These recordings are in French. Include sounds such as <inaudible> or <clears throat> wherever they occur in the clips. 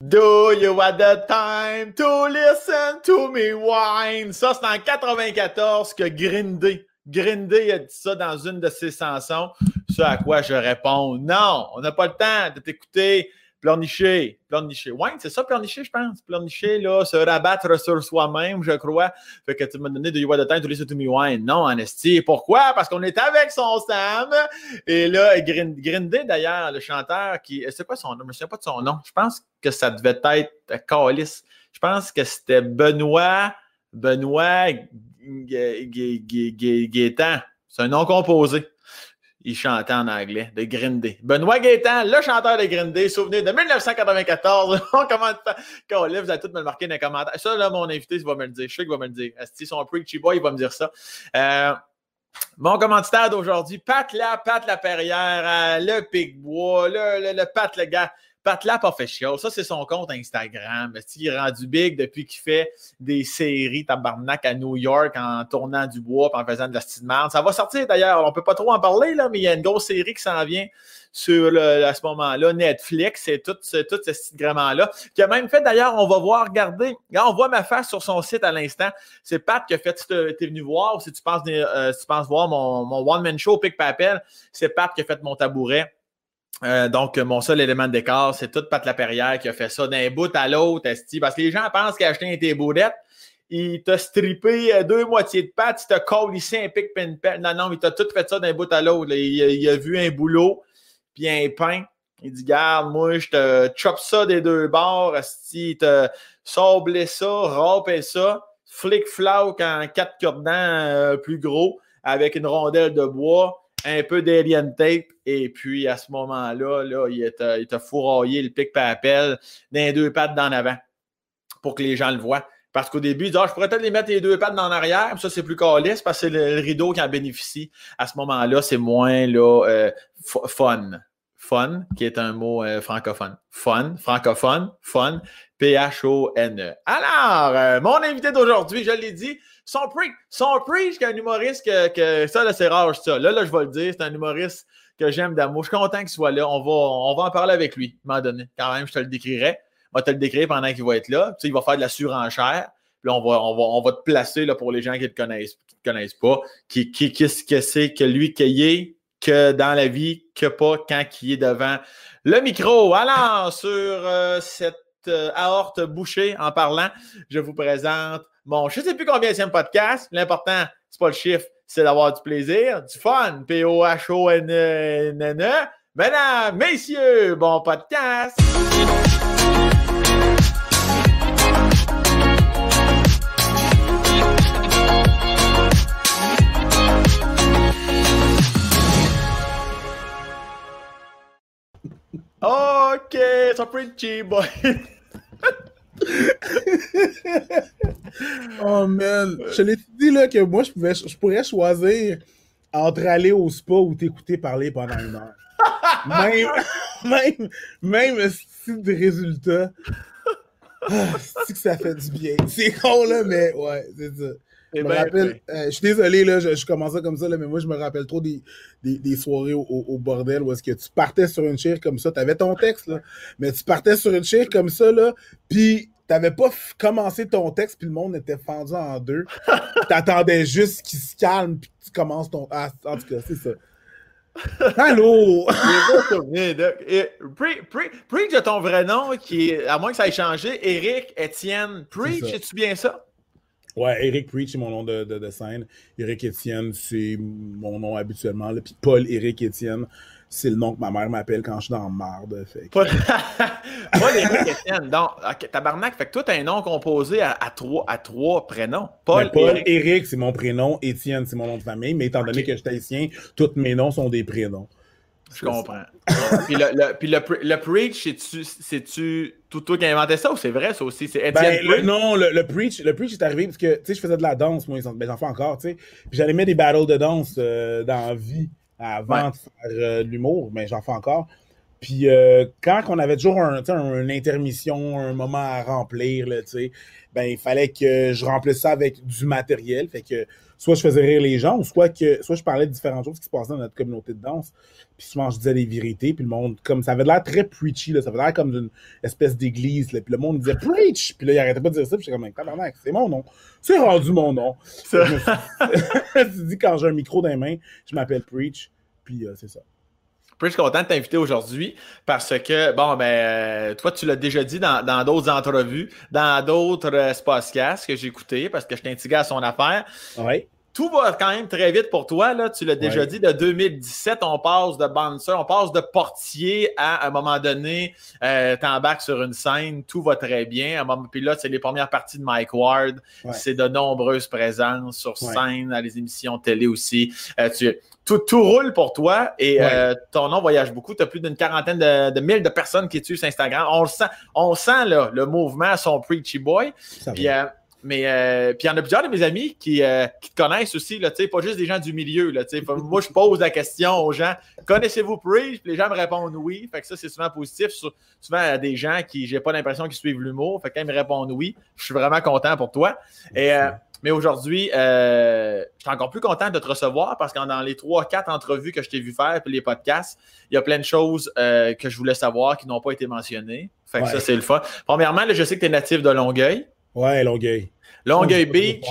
Do you have the time to listen to me whine? Ça, c'est en 94 que Grindy, Grindy a dit ça dans une de ses chansons. Ce à quoi je réponds, non, on n'a pas le temps de t'écouter pleurnicher, pleurnicher. Ouais, c'est ça, pleurnicher, je pense. Pleurnicher, là, se rabattre sur soi-même, je crois. Fait que tu m'as donné de You Are the Time to Listen to Me Wine. Non, Anesti. Pourquoi? Parce qu'on est avec son Sam. Et là, Grindy, d'ailleurs, le chanteur qui. C'est quoi son nom? Je ne me souviens pas de son nom. Je pense que ça devait être Calis. Je pense que c'était Benoît. Benoît Gaétan. C'est un nom composé il chantait en anglais, de Day. Benoît Gaétan, le chanteur de Day, souvenez de 1994. <laughs> On commence quand vous allez tout me le marquer dans les commentaires. Ça, là, mon invité, il va me le dire. Je sais qu'il va me le dire. Si son preachy boy, il va me dire ça. Euh, mon commentaire d'aujourd'hui, Pat la, Pat la Perrière, euh, le Picbois, le, le, le Pat le gars. Pat Lap Official, ça c'est son compte Instagram. Il est rendu big depuis qu'il fait des séries tabarnak à New York en tournant du bois en faisant de la style Ça va sortir d'ailleurs, on peut pas trop en parler, là, mais il y a une grosse série qui s'en vient sur à ce moment-là, Netflix et tout, ce, tout ce là Qui a même fait d'ailleurs, on va voir, regardez, on voit ma face sur son site à l'instant. C'est Pat qui a fait, tu es venu voir, ou si tu penses, euh, si tu penses voir mon, mon one-man show Pick Papel, c'est Pat qui a fait mon tabouret. Euh, donc, mon seul élément de décor, c'est toute Pat Laperrière qui a fait ça d'un bout à l'autre, parce que les gens pensent acheté un thé il t'a strippé euh, deux moitiés de pâte, il t'a collé ici un pic pin Non, non, il t'a tout fait ça d'un bout à l'autre. Il, a vu un boulot, puis un pain. Il dit, garde, moi, je te chop ça des deux bords, il te sablé ça, râpé ça, flic-flac en quatre cordons euh, plus gros, avec une rondelle de bois un peu d'alien tape, et puis à ce moment-là, là, il t'a fourraillé le pic papel d'un deux pattes d'en avant pour que les gens le voient. Parce qu'au début, il dit, ah, je pourrais peut-être les mettre les deux pattes en arrière, ça c'est plus calice parce que c'est le, rideau qui en bénéficie. À ce moment-là, c'est moins là, euh, fun. Fun, qui est un mot euh, francophone. Fun, francophone, fun, P-H-O-N-E. Alors, euh, mon invité d'aujourd'hui, je l'ai dit, son preach, son preach, qui est un humoriste que, ça, là, c'est rare, ça. Là, là, je vais le dire, c'est un humoriste que j'aime d'amour. Je suis content qu'il soit là. On va, on va en parler avec lui, à un moment donné. Quand même, je te le décrirai. On va te le décrire pendant qu'il va être là. Tu sais, il va faire de la surenchère. Puis là, on va, on va, on va te placer là, pour les gens qui ne te connaissent, qui te connaissent pas. Qui, qui, qu'est-ce que c'est que lui qu'il est, que dans la vie, que pas quand il est devant le micro. Alors, sur euh, cette euh, aorte bouchée en parlant, je vous présente mon je ne sais plus combien c'est un podcast. L'important, c'est pas le chiffre, c'est d'avoir du plaisir, du fun. P-O-H-O-N-N-E. Mesdames, messieurs, bon podcast! OK, c'est pretty boy. <laughs> <laughs> oh man, je l'ai dit là que moi je, pouvais, je pourrais choisir entre aller au spa ou t'écouter parler pendant une heure. même, <laughs> même, même style de résultat. Ah, c'est que ça fait du bien? C'est con là, mais ouais, c'est ça. Je me rappelle, euh, je suis désolé, là, je, je commençais comme ça, là, mais moi, je me rappelle trop des, des, des soirées au, au, bordel où est-ce que tu partais sur une chaire comme ça, tu avais ton texte, là, mais tu partais sur une chaire comme ça, là, puis t'avais pas commencé ton texte, puis le monde était fendu en deux. <laughs> T'attendais juste qu'il se calme, puis tu commences ton... Ah, en tout cas, c'est ça. Allô! Preach de ton vrai nom, qui est, à moins que ça ait changé, Eric Étienne. Preach, es-tu bien ça? Ouais, Eric Preach, c'est mon nom de, de, scène. Eric Etienne, c'est mon nom habituellement. Puis Paul Eric Etienne, c'est le nom que ma mère m'appelle quand je suis dans le marde. Fait <laughs> Paul... Eric Etienne. Donc, tabarnak, fait que toi, un nom composé à, trois, à trois prénoms. Paul, ben, Eric, c'est mon prénom. Etienne, c'est mon nom de famille. Mais étant donné que je suis haïtien, tous mes noms sont des prénoms. Je comprends. puis le, le, puis le, le preach, c'est-tu tout toi qui as inventé ça ou c'est vrai ça aussi? C'est ben, Non, le, preach, le preach est arrivé parce que tu sais, je faisais de la danse, moi, ben, j'en fais encore, tu sais. Puis j'allais mettre des battles de danse euh, dans la vie avant de faire euh, l'humour, mais j'en fais encore. Puis euh, quand on avait toujours un, une intermission, un moment à remplir, là, ben, il fallait que je remplisse ça avec du matériel. Fait que soit je faisais rire les gens, ou soit que soit je parlais de différentes choses qui se passaient dans notre communauté de danse. Puis souvent je disais des vérités, puis le monde, comme ça avait l'air très preachy, là, ça avait l'air comme d'une espèce d'église. Puis le monde disait preach! Puis là, il arrêtait pas de dire ça, puis j'étais comme tabarnak, c'est mon nom. C'est rendu mon nom. tu dis <laughs> quand j'ai un micro dans les mains, je m'appelle Preach, puis euh, c'est ça. Je suis content de t'inviter aujourd'hui parce que, bon, ben, euh, toi, tu l'as déjà dit dans d'autres entrevues, dans d'autres euh, que j'ai écoutés parce que je t'ai à son affaire. Oui tout va quand même très vite pour toi. Là. Tu l'as déjà dit, de 2017, on passe de bouncer, on passe de portier à, un moment donné, euh, t'embarques sur une scène, tout va très bien. Puis là, c'est les premières parties de Mike Ward. C'est de nombreuses présences sur scène, à les émissions télé aussi. Euh, tu, tout, tout, roule pour toi et euh, ton nom voyage beaucoup. Tu as plus d'une quarantaine de, de mille de personnes qui te suivent sur Instagram. On le sent, on sent là, le mouvement, son Preachy Boy. Puis, mais euh, puis il y en a plusieurs de mes amis qui, euh, qui te connaissent aussi, là, pas juste des gens du milieu. Là, moi, je pose la question aux gens connaissez-vous Preach? Les gens me répondent oui. Fait que ça, c'est souvent positif. Souvent, à des gens qui j'ai pas l'impression qu'ils suivent l'humour. Fait que quand ils me répondent oui, je suis vraiment content pour toi. Et, euh, mais aujourd'hui, je suis encore plus content de te recevoir parce que dans les trois, quatre entrevues que je t'ai vu faire, puis les podcasts, il y a plein de choses que je voulais savoir qui n'ont pas été mentionnées. Fait que ça, c'est le fun. Premièrement, je sais que tu es natif de Longueuil. Ouais, Longueuil. Longueuil Beach.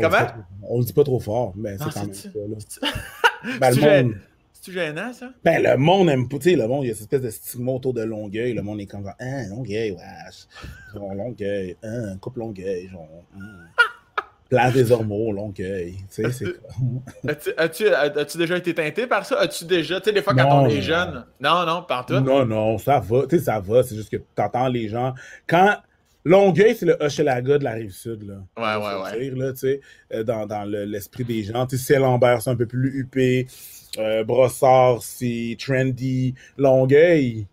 Comment? On le dit pas trop fort, mais c'est quand même ça. Là. <laughs> ben, le monde... C'est-tu gênant, ça? Ben, le monde aime pas, tu sais, le monde, il y a cette espèce de stigma autour de Longueuil. Le monde est comme, hein, Longueuil, wesh. Genre, Longueuil, hein, coupe Longueuil, genre, hein. Place des Ormeaux, Longueuil. Tu sais, c'est <laughs> As-tu as déjà été teinté par ça? As-tu déjà, tu sais, des fois, quand on est jeune. Non, non, par tout. Non, non, ça va. Tu sais, ça va. C'est juste que tu entends les gens. Quand Longueuil, c'est le Hochelaga de la rive sud. Là, ouais, ouais, ouais. là, euh, dans, dans l'esprit des gens. C'est Lambert, c'est un peu plus huppé. Euh, Brossard, c'est trendy. Longueuil.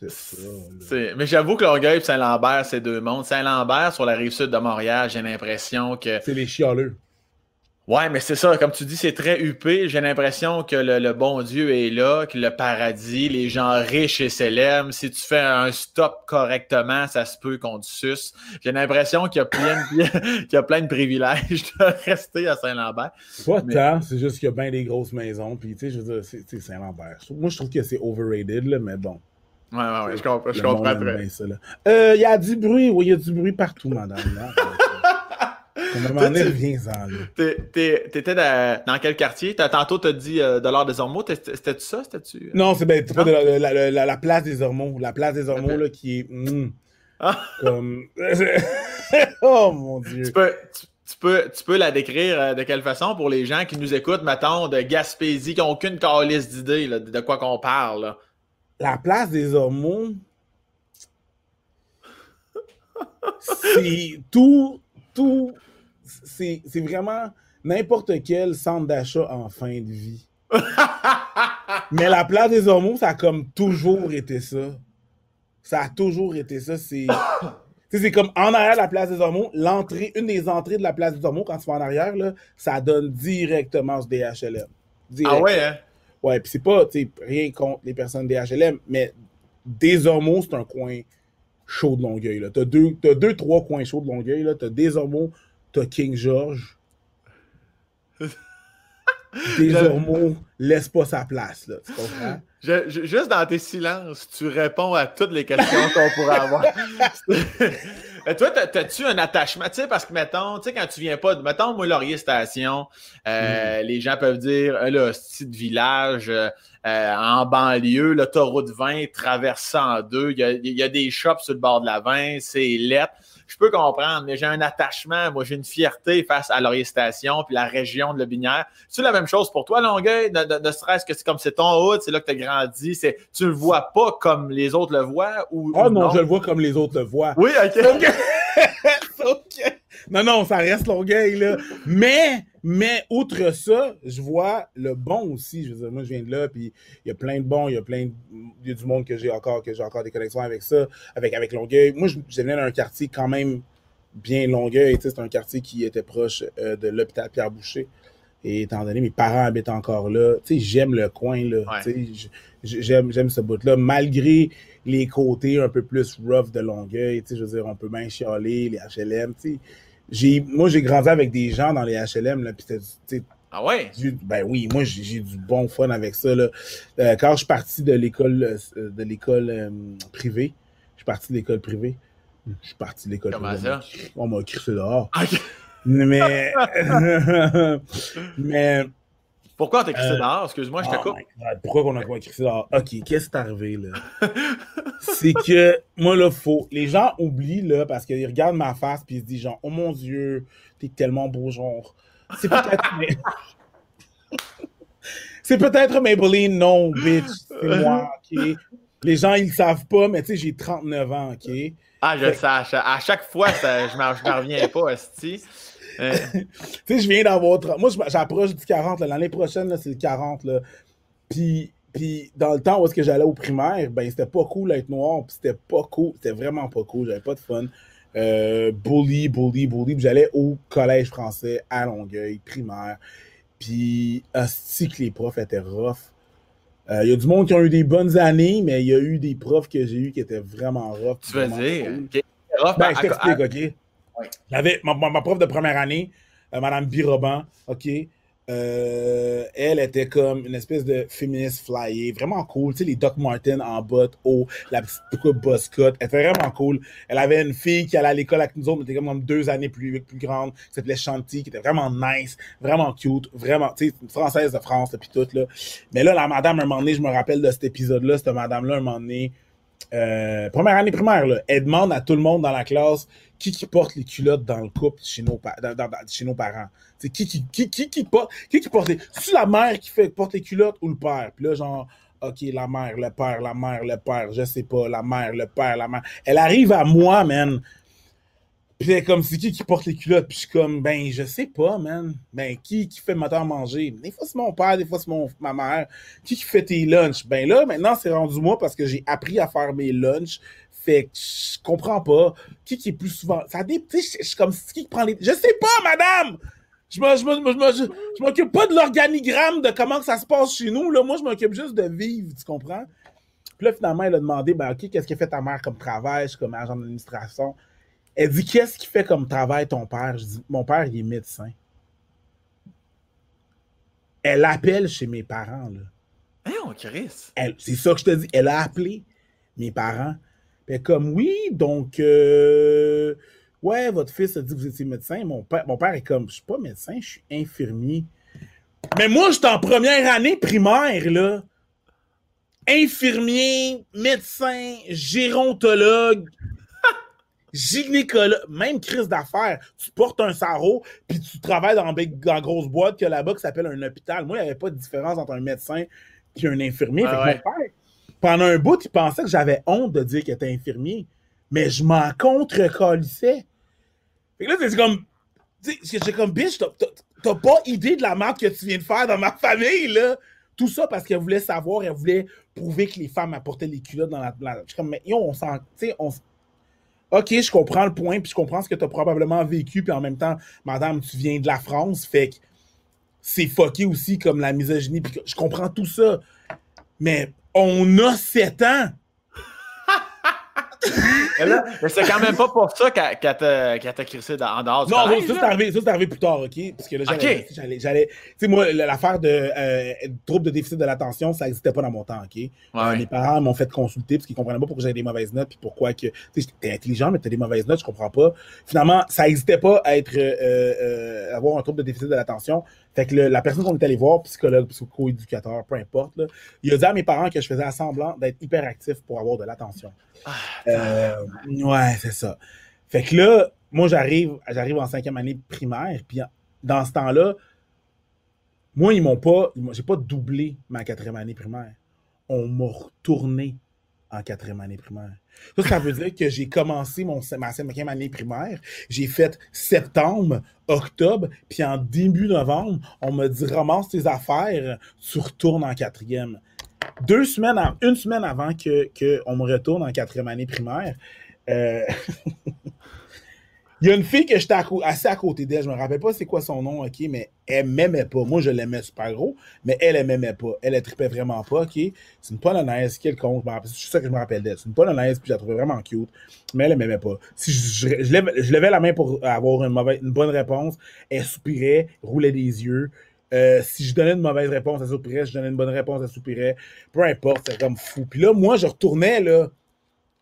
C'est ça. Mais j'avoue que Longueuil et Saint-Lambert, c'est deux mondes. Saint-Lambert, sur la rive sud de Montréal, j'ai l'impression que. C'est les chialeux. Ouais, mais c'est ça, comme tu dis, c'est très huppé. J'ai l'impression que le, bon Dieu est là, que le paradis, les gens riches et célèbres, si tu fais un stop correctement, ça se peut qu'on te suce. J'ai l'impression qu'il y, a plein de, <laughs> y a plein de privilèges de rester à Saint-Lambert. Pas tant, c'est juste qu'il y a bien des grosses maisons, puis tu sais, je veux dire, c'est Saint-Lambert. Moi, je trouve que c'est overrated, là, mais bon. Ouais, ouais, ouais, je comprends, je comprends très. Euh, il y a du bruit, oui, il y a du bruit partout, madame. <laughs> T'étais dans quel quartier? Tantôt, t'as dit euh, de l'art des Ormeaux. C'était ça? Euh? Non, c'est ben, pas de la, place des Ormeaux. La place des Ormeaux, là, qui est. Hmm, ah. Comme. <laughs> oh mon Dieu. Tu peux, tu, peux, tu peux la décrire euh, de quelle façon pour les gens qui nous écoutent, mettons, de Gaspésie, qui n'ont aucune calice d'idée de quoi qu'on parle? La place des Ormeaux. <laughs> c'est tout, tout c'est vraiment n'importe quel centre d'achat en fin de vie. <laughs> Mais la place des Ormeaux, ça a comme toujours été ça. Ça a toujours été ça. C'est. <coughs> c'est comme en arrière de la place des Ormeaux, l'entrée, une des entrées de la place des Ormeaux, quand tu vas en arrière, là, ça donne directement ce DHLM. Ah ouais, hein? Ouais, puis c'est pas rien contre les personnes DHLM, mais des Ormeaux, c'est un coin chaud de Longueuil. Tu as deux, as deux, trois coins chauds de Longueuil. Tu as des Ormeaux, t'as King George. <laughs> Des hormones laisse pas sa place, là. Tu comprends? juste dans tes silences, tu réponds à toutes les questions <laughs> qu'on pourrait avoir. <laughs> toi, t'as-tu un attachement? Tu sais, parce que, mettons, tu sais, quand tu viens pas, de, mettons, moi, Laurier Station, euh, hmm. les gens peuvent dire, euh, là, petit village, euh, en banlieue, l'autoroute 20 traversant en deux, il y a, y a, des shops sur le bord de la 20, c'est lettre je peux comprendre, mais j'ai un attachement, moi, j'ai une fierté face à Laurier Station puis la région de Lobinière. C'est la même chose pour toi, Longueuil, ne, serait-ce que c'est comme c'est ton hood, c'est là que tu as grandi, c'est, tu le vois pas comme les autres le voient ou. Oh non, je le vois comme les autres le voient. Oui, ok. <laughs> ok. Non, non, ça reste Longueuil, là. Mais, mais, outre ça, je vois le bon aussi. Je veux dire, moi, je viens de là, puis il y a plein de bons, il y a plein de, il y a du monde que j'ai encore, que j'ai encore des connexions avec ça, avec, avec Longueuil. Moi, je, je venais d'un quartier quand même bien Longueuil. C'est un quartier qui était proche euh, de l'hôpital Pierre-Boucher. Et étant donné mes parents habitent encore là, tu sais, j'aime le coin, là. j'aime, j'aime ce bout-là, malgré les côtés un peu plus rough de Longueuil, tu sais, je veux dire, on peut bien chialer, les HLM, tu sais. J'ai, moi, j'ai grandi avec des gens dans les HLM, là, puis ah ouais? Ben oui, moi j'ai du bon fun avec ça. Là. Euh, quand je suis parti de l'école euh, de l'école euh, privée, je suis parti de l'école privée. Je suis parti de l'école privée. Ça? On m'a crissé dehors. Mais. <laughs> <laughs> mais. Pourquoi on t'a crissé dehors? Excuse-moi, je te oh coupe. Pourquoi on a crissé dehors? Ok, qu'est-ce qui est arrivé là? <laughs> C'est que moi là, faut. Les gens oublient là parce qu'ils regardent ma face puis ils se disent genre, oh mon Dieu, t'es tellement beau genre. C'est peut-être. <laughs> c'est peut-être Maybelline, non, bitch. C'est moi, OK? Les gens, ils le savent pas, mais tu sais, j'ai 39 ans, OK? Ah, je le sais. À chaque, fois, ça, je ne reviens pas, Esti. Tu sais, je viens d'avoir. Moi, j'approche du 40. L'année prochaine, c'est le 40. Là. Puis, puis, dans le temps où est-ce que j'allais au primaire, ben, c'était pas cool d'être noir. Puis, c'était pas cool. C'était vraiment pas cool. J'avais pas de fun. Euh, bully, bully, bully. J'allais au collège français à Longueuil, primaire. Puis, si que les profs étaient rough. Il euh, y a du monde qui ont eu des bonnes années, mais il y a eu des profs que j'ai eu qui étaient vraiment rough. Tu veux dire? Ben, je t'explique, OK? J'avais ma, ma, prof de première année, euh, Madame Biroban, OK? Euh, elle était comme une espèce de féministe flyée, vraiment cool. Tu sais, les Doc Martin en botte, haut, la petite boss cut. Elle était vraiment cool. Elle avait une fille qui allait à l'école avec nous autres, mais était comme deux années plus, plus grande, qui s'appelait Chanty, qui était vraiment nice, vraiment cute, vraiment, tu sais, une française de France, puis tout, là. Mais là, la madame, un moment donné, je me rappelle de cet épisode-là, cette madame-là, un moment donné, euh, première année primaire, là, elle demande à tout le monde dans la classe qui qui porte les culottes dans le couple chez nos, chez nos parents. C'est qui qui, qui, qui, qui, porte, qui qui porte les... C'est la mère qui fait porte les culottes ou le père? Puis là, genre, OK, la mère, le père, la mère, le père, je sais pas, la mère, le père, la mère. Elle arrive à moi, man. Puis comme, c'est qui qui porte les culottes? Puis je suis comme, ben, je sais pas, man. Ben, qui qui fait le moteur manger? Des fois, c'est mon père, des fois, c'est mon, ma mère. Qui qui fait tes lunchs? Ben là, maintenant, c'est rendu moi parce que j'ai appris à faire mes lunchs. Fait que je comprends pas. Qui qui est plus souvent. Ça je suis comme qui prend les. Je sais pas, madame! Je m'occupe pas de l'organigramme de comment ça se passe chez nous. Là. Moi, je m'occupe juste de vivre, tu comprends? Puis là, finalement, elle a demandé ben, OK, qu'est-ce qu'elle fait ta mère comme travail? Je suis comme agent d'administration. Elle dit Qu'est-ce qu'il fait comme travail ton père? Je dis Mon père, il est médecin. Elle appelle chez mes parents. Là. Hein, Chris? C'est ça que je te dis. Elle a appelé mes parents. Puis comme oui, donc euh, Ouais, votre fils a dit que vous étiez médecin. Mon père, mon père est comme Je suis pas médecin, je suis infirmier. Mais moi, je suis en première année primaire, là. Infirmier, médecin, gérontologue, gynécologue, même crise d'affaires. Tu portes un sarreau, puis tu travailles dans, une grosse boîte que là-bas qui s'appelle un hôpital. Moi, il n'y avait pas de différence entre un médecin et un infirmier. Mon père, pendant un bout, il pensait que j'avais honte de dire qu'il était infirmier. Mais je m'en contre-colissais. Fait que là, c'est comme. J'ai comme, bitch, t'as pas idée de la merde que tu viens de faire dans ma famille, là. Tout ça parce qu'elle voulait savoir, elle voulait prouver que les femmes apportaient les culottes dans la. Je suis comme, mais yo, on s'en. Ok, je comprends le point, puis je comprends ce que tu as probablement vécu, puis en même temps, madame, tu viens de la France, fait que c'est fucké aussi comme la misogynie, puis je comprends tout ça. Mais on a sept ans <laughs> <laughs> mais c'est quand même pas pour ça qu'elle t'a crissé en dehors du Non, ça c'est arrivé, arrivé, plus tard, OK? Parce que là, j'allais. Tu sais, moi, l'affaire de euh, trouble de déficit de l'attention, ça n'existait pas dans mon temps, OK? Euh, mes parents m'ont fait consulter parce qu'ils ne comprenaient pas pourquoi j'avais des mauvaises notes puis pourquoi que. Tu sais, t'es intelligent, mais t'as des mauvaises notes, je comprends pas. Finalement, ça n'existait pas à être, euh, avoir un trouble de déficit de l'attention. Fait que la personne qu'on est allé voir, psychologue, psycho-éducateur, peu importe, là, il a dit à mes parents que je faisais semblant d'être hyperactif pour avoir de l'attention. Ah, euh, ouais, c'est ça. Fait que là, moi, j'arrive, j'arrive en cinquième année primaire, puis dans ce temps-là, moi, ils m'ont pas, j'ai pas doublé ma quatrième année primaire. On m'a retourné en quatrième année primaire. Ça, ça veut dire que j'ai commencé mon, ma cinquième année primaire, j'ai fait septembre, octobre, puis en début novembre, on m'a dit ramasse tes affaires, tu retournes en quatrième. Deux semaines, une semaine avant que, me retourne en quatrième année primaire, euh, <laughs> Il y a une fille que j'étais assez à côté d'elle, je me rappelle pas c'est quoi son nom, ok, mais elle m'aimait pas. Moi, je l'aimais super gros, mais elle, elle m'aimait pas. Elle, elle tripait vraiment pas, ok. C'est une polonaise, quelconque, c'est ça que je me rappelle d'elle. C'est une polonaise, puis je la trouvais vraiment cute, mais elle, elle m'aimait pas. Si je, levais la main pour avoir une, mauvaise, une bonne réponse, elle soupirait, roulait des yeux. Euh, si je donnais une mauvaise réponse, elle soupirait. Si je donnais une bonne réponse, elle soupirait. Peu importe, c'est comme fou. Puis là, moi, je retournais, là,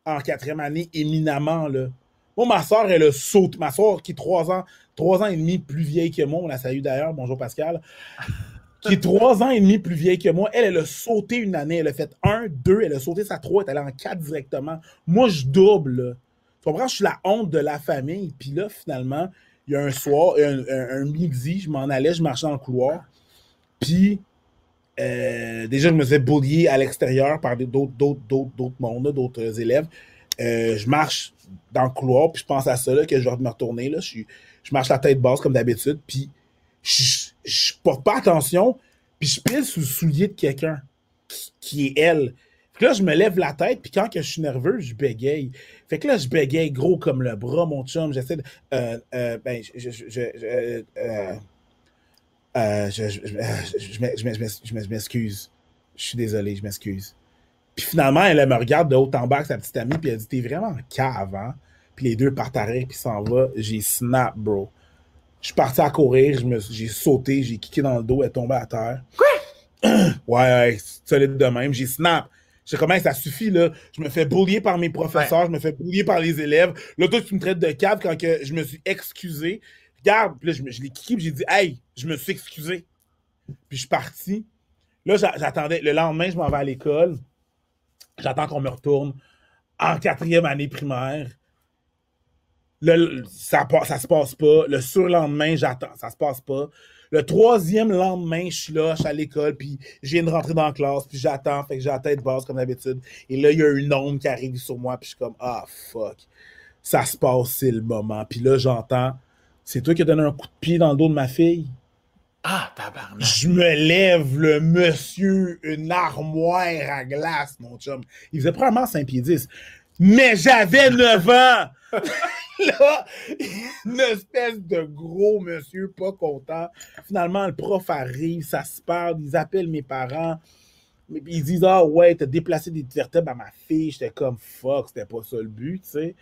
en quatrième année, éminemment, là moi, ma soeur, elle a sauté. Ma soeur, qui est trois ans, trois ans et demi plus vieille que moi, on la salue d'ailleurs, bonjour Pascal, <laughs> qui est trois ans et demi plus vieille que moi, elle, elle a sauté une année. Elle a fait un, deux, elle a sauté sa trois, elle est allée en quatre directement. Moi, je double. Tu comprends? Je suis la honte de la famille. Puis là, finalement, il y a un soir, un, un, midi, je m'en allais, je marchais dans le couloir. Puis, euh, déjà, je me faisais boulier à l'extérieur par d'autres, d'autres, d'autres, d'autres mondes, d'autres élèves. Euh, je marche dans le couloir, puis je pense à ça, là, que je vais me retourner. Là. Je, je marche la tête basse comme d'habitude, puis je, je, porte pas attention, puis je pile sous le soulier de quelqu'un qui, est elle. Puis là, je me lève la tête, puis quand que je suis nerveux, je bégaye. Fait que là, je bégaye gros comme le bras, mon chum. J'essaie de. Euh, euh, ben, je. je, je, je m'excuse. Je suis désolé, je m'excuse. Puis finalement, elle, me regarde de haut en bas avec sa petite amie, puis elle dit T'es vraiment cave, hein? Puis les deux partent à rire, puis s'en va. J'ai snap, bro. Je suis parti à courir, j'ai sauté, j'ai kické dans le dos, elle est tombée à terre. Quoi? <clears throat> ouais, ouais, solide de même. J'ai snap. Je sais comment ça suffit, là. Je me fais boulier par mes professeurs, je me fais boulier par les élèves. Là, toi, tu me traites de cave quand que je me suis excusé. Regarde, puis là, je, je l'ai kické, j'ai dit, hey, je me suis excusé. Puis je suis parti. Là, j'attendais. Le lendemain, je m'en vais à l'école. J'attends qu'on me retourne en quatrième année primaire. Le, ça, se passe pas. Le surlendemain, j'attends, ça se passe pas. Le troisième lendemain, je suis là, je suis à l'école, puis je viens de rentrer dans la classe, puis j'attends, fait que j'ai la tête basse comme d'habitude. Et là, il y a une onde qui arrive sur moi, puis je suis comme, ah, fuck. Ça se passe, c'est le moment. Puis là, j'entends, c'est toi qui as donné un coup de pied dans le dos de ma fille? Ah, tabarnak. Je me lève, le monsieur, une armoire à glace, mon chum. Il faisait probablement 5 pieds 10. Mais j'avais 9 ans! <laughs> Là, une espèce de gros monsieur pas content. Finalement, le prof arrive, ça se parle, ils appellent mes parents. Ils disent Ah ouais, t'as déplacé des vertèbres à ma fille. J'étais comme fuck, c'était pas ça le but, tu sais.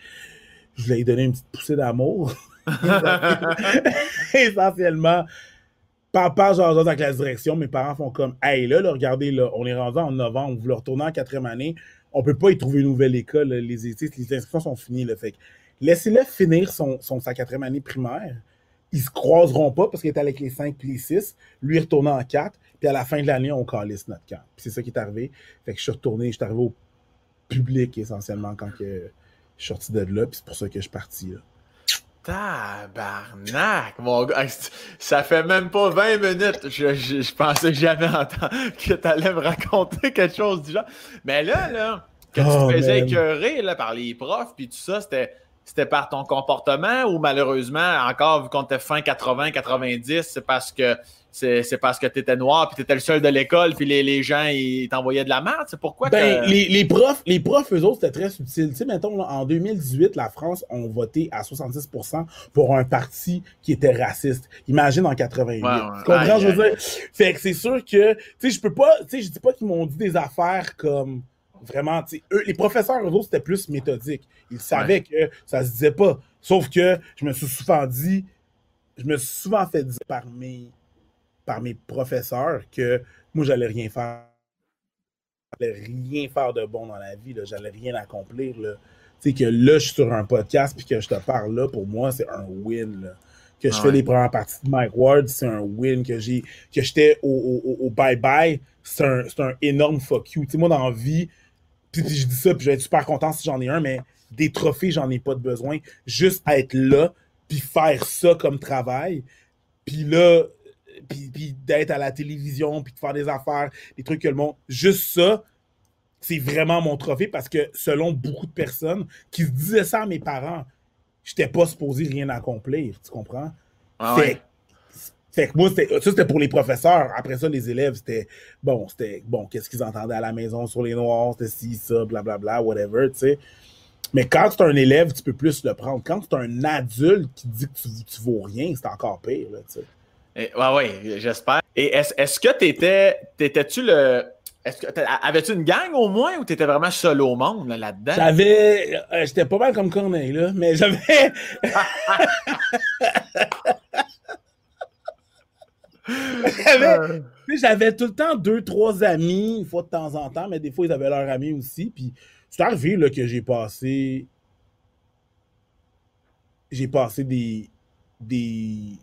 Je lui ai donné une petite poussée d'amour. <laughs> Essentiellement, Papa, genre, dans la direction, mes parents font comme, hey, là, regardez, là, on est rendu en novembre, on voulait retourner en quatrième année, on peut pas y trouver une nouvelle école, les, les inscriptions sont finies, le fait laissez-le finir son, sa quatrième année primaire. Ils se croiseront pas parce qu'il est avec les 5 puis les 6. Lui, retourné en 4. Puis à la fin de l'année, on calisse notre camp. Puis c'est ça qui est arrivé. Fait que je suis retourné, je suis arrivé au public essentiellement quand je suis sorti de là. Puis c'est pour ça que je suis parti. Là. Tabarnak, mon gars. Ça fait même pas 20 minutes. Je, je, pensais que j'avais entendu <laughs> que tu allais me raconter quelque chose du genre. Mais là, là, que tu te oh, faisais écœurer là, par les profs, puis tout ça, c'était, c'était par ton comportement ou malheureusement, encore vu qu'on était fin 80-90, c'est parce que c'est parce que tu étais noir, puis tu étais le seul de l'école, puis les, les, gens, ils t'envoyaient de la merde. C'est pourquoi ben, les, les, profs, les profs, eux autres, c'était très subtil. Tu sais, mettons, en 2018, la France a voté à 70% pour un parti qui était raciste. Imagine en 88. tu comprends, je veux dire? Fait que c'est sûr que, tu sais, je peux pas, tu sais, je dis pas qu'ils m'ont dit des affaires comme vraiment, tu sais, eux, les professeurs, eux autres, c'était plus méthodique. Ils savaient que ça se disait pas. Sauf que je me suis souvent dit, je me suis souvent fait dire par mes par mes professeurs que moi, j'allais rien faire. J'allais rien faire de bon dans la vie. J'allais rien accomplir. Tu sais, que là, je suis sur un podcast puis que je te parle là, pour moi, c'est un win. Que je fais les premières parties de Mike Ward, c'est un win. Que j'ai que j'étais au bye-bye, c'est un, un, énorme fuck you. Tu sais, moi, dans la vie, puis, je dis ça, puis je vais être super content si j'en ai un, mais des trophées, j'en ai pas de besoin. Juste être là, puis faire ça comme travail. Puis là, puis, d'être à la télévision, puis de faire des affaires, des trucs que le monde. Juste ça, c'est vraiment mon trophée parce que selon beaucoup de personnes qui se disaient ça à mes parents, j'étais pas supposé rien accomplir, tu comprends? Ah fait, que moi, ça c'était pour les professeurs. Après ça, les élèves, c'était bon, c'était bon, qu'est-ce qu'ils entendaient à la maison sur les noirs, c'était ci, ça, blablabla, whatever, tu sais. Mais quand tu es un élève, tu peux plus le prendre. Quand tu es un adulte qui dit que tu, tu vaux rien, c'est encore pire. Là, tu sais. Et, ouais, ouais, j'espère. Et est-ce est que t'étais, t'étais-tu le, est-ce que avais-tu une gang au moins ou t'étais vraiment seul au monde là, là-dedans? J'avais, euh, j'étais pas mal comme Corneille là, mais j'avais. <laughs> j'avais, j'avais tout le temps deux, trois amis, une fois de temps en temps, mais des fois ils avaient leurs amis aussi. Puis c'est arrivé là, que j'ai passé. J'ai passé des. des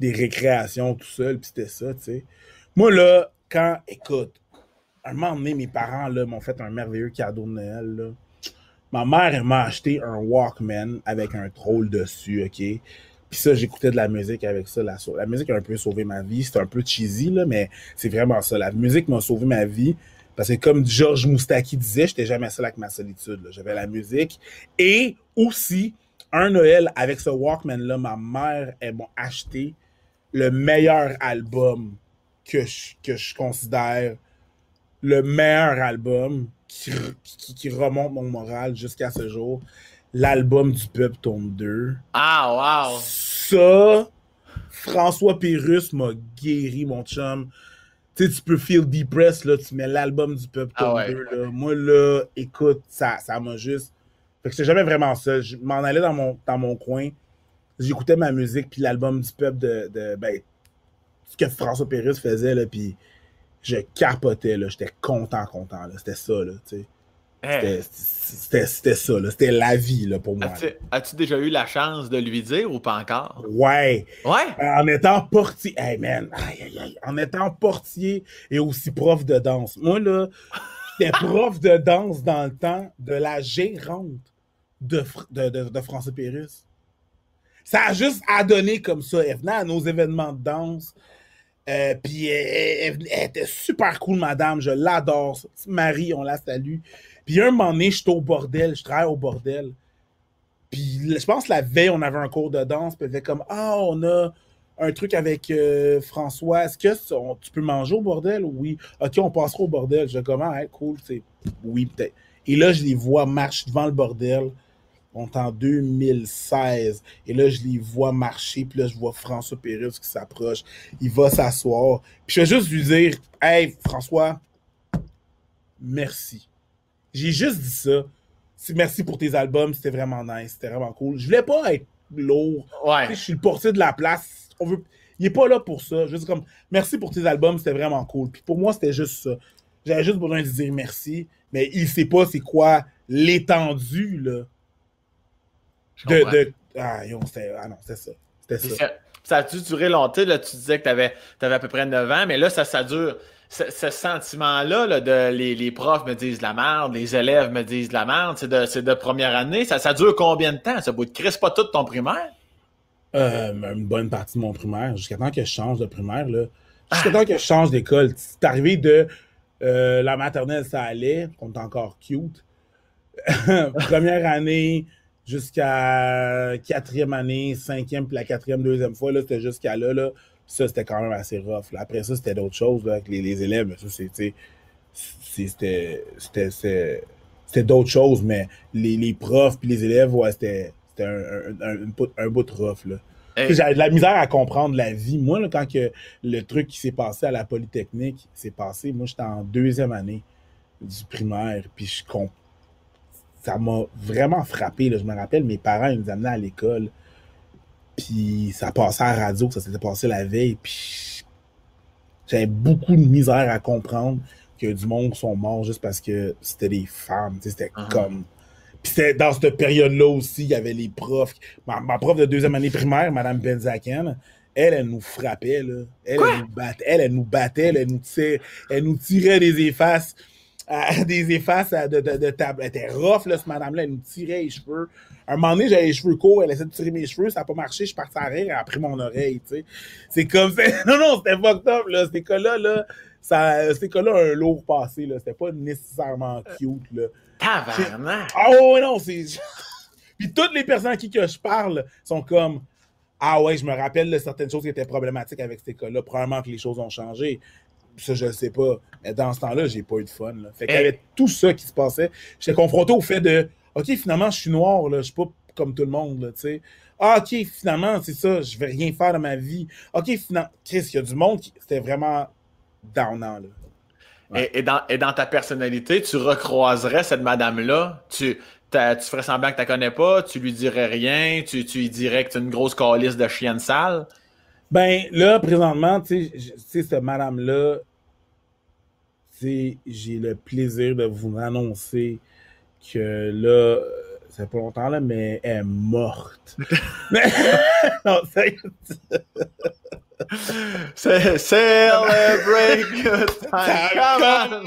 des récréations tout seul, puis c'était ça, tu sais. Moi, là, quand, écoute, un moment donné, mes parents, là, m'ont fait un merveilleux cadeau de Noël, là. Ma mère, elle m'a acheté un Walkman avec un troll dessus, OK? Puis ça, j'écoutais de la musique avec ça. La, la musique a un peu sauvé ma vie. C'est un peu cheesy, là, mais c'est vraiment ça. La musique m'a sauvé ma vie. Parce que comme Georges Moustaki disait, j'étais jamais seul avec ma solitude. J'avais la musique. Et aussi, un Noël avec ce Walkman-là, ma mère, elle m'a acheté le meilleur album que je, que je considère le meilleur album qui, qui, remonte mon moral jusqu'à ce jour. L'album du Peuple tome 2. Ah, wow! Ça, François Pérus m'a guéri, mon chum. Tu sais, tu peux feel depressed, là, tu mets l'album du Peuple ah tome 2. Là. Moi, là, écoute, ça m'a juste. Fait que j'étais jamais vraiment ça. Je m'en allais dans mon, dans mon coin j'écoutais ma musique, puis l'album du peuple de, de ben, ce que François Pérus faisait, là, puis je capotais, là, j'étais content, content, là, c'était ça, là, tu sais. Hein? C'était ça, là. C'était la vie là, pour moi. As-tu déjà eu la chance de lui dire ou pas encore? Ouais. Ouais? Euh, en étant portier. Hey man, aïe, aïe, aïe. en étant portier et aussi prof de danse. Moi, là, j'étais <laughs> prof de danse dans le temps de la gérante de, de, de, de François Pérus. Ça a juste à donner comme ça. Elle venait à nos événements de danse. Euh, puis elle, était super cool, madame. Je l'adore. Marie, on la salue. Puis un moment donné, j'étais au bordel. Je travaille au bordel. Puis je pense la veille, on avait un cours de danse. Puis elle fait comme Ah, on a un truc avec euh, François. Est-ce que tu peux manger au bordel? Oui. Ok, on passera au bordel. Je dis comment? Ah, cool. Oui, peut-être. Et là, je les vois marcher devant le bordel on est en 2016. Et là, je les vois marcher. Puis là, je vois François Pérus qui s'approche. Il va s'asseoir. Puis je vais juste lui dire Hey, François, merci. J'ai juste dit ça. Merci pour tes albums. C'était vraiment nice. C'était vraiment cool. Je voulais pas être lourd. Ouais. je suis le portier de la place. On veut... Il est pas là pour ça. Je comme, merci pour tes albums. C'était vraiment cool. Puis pour moi, c'était juste ça. J'avais juste besoin de dire merci. Mais il sait pas c'est quoi l'étendue, là de, Ah, non, c'était ça. C'était ça. ça. a dû durer longtemps? Là, tu disais que tu avais, à peu près 9 ans, mais là, ça, ça dure. Ce, sentiment-là, de les, profs me disent de la merde, les élèves me disent de la merde, c'est de, de, première année. Ça, ça dure combien de temps? Ça bout de pas tout ton primaire? Euh, une bonne partie de mon primaire, jusqu'à temps que je change de primaire. Là. Jusqu'à temps que je change d'école. C'est arrivé de euh, la maternelle, ça allait, on est encore cute. <laughs> Première année, jusqu'à quatrième année, cinquième, puis la quatrième, deuxième fois, là, c'était jusqu'à là, là. Ça, c'était quand même assez rough. Après ça, c'était d'autres choses, là, avec les, les élèves. Ça, c'était, c'était, c'était d'autres choses, mais les, les profs puis les élèves, ouais, c'était, c'était un, un, un, bout de rough, là. J'avais de la misère à comprendre la vie. Moi, là, quand que le truc qui s'est passé à la Polytechnique s'est passé, moi, j'étais en deuxième année du primaire, puis je, ça m'a vraiment frappé. Je me rappelle, mes parents, ils nous amenaient à l'école. Puis ça passait à la radio, ça s'était passé la veille. Puis j'avais beaucoup de misère à comprendre que du monde sont morts juste parce que c'était des femmes. C'était uh-huh. comme. Puis c'était dans cette période-là aussi, il y avait les profs. Ma, prof de deuxième année primaire, Mme Benzaken, elle, elle nous frappait. Là. Elle, elle, nous battait, elle, elle nous battait, elle, nous tirait, elle nous tirait des effaces des effaces de, de, de, table. Elle était rough, là, cette madame-là. Elle nous tirait les cheveux. Un moment donné, j'avais les cheveux courts. Elle essaie de tirer mes cheveux. Ça n'a pas marché. Je suis parti à rire. Elle a pris mon oreille, tu sais. C'est comme ça. <laughs> Non, non, c'était fucked up, là. Cet école-là, là, ça, école-là a un lourd passé, là. C'était pas nécessairement cute, là. Tabarnak! Ah oh, non, c'est... <laughs> Puis toutes les personnes à qui que je parle sont comme... Ah ouais, je me rappelle de certaines choses qui étaient problématiques avec cette école-là. Probablement que les choses ont changé ça, je ne sais pas. Mais dans ce temps-là, j'ai pas eu de fun. Fait avait tout ça qui se passait. J'étais confronté au fait de OK, finalement, je suis noir, là, je suis pas comme tout le monde, là, tu sais. Ah, OK, finalement, c'est ça, je vais rien faire de ma vie. OK, finalement, Chris, il y a du monde qui c'était vraiment downant, là. Ouais. Et, et, dans, et dans ta personnalité, tu recroiserais cette madame-là, tu, tu ferais semblant que tu la connais pas, tu lui dirais rien, tu, tu lui dirais que tu es une grosse calice de chienne sale? Ben là, présentement, tu sais, cette madame-là, j'ai le plaisir de vous annoncer que là, ça fait pas longtemps, là, mais elle est morte. <laughs> mais, <laughs> non, c'est... Celebrate good time.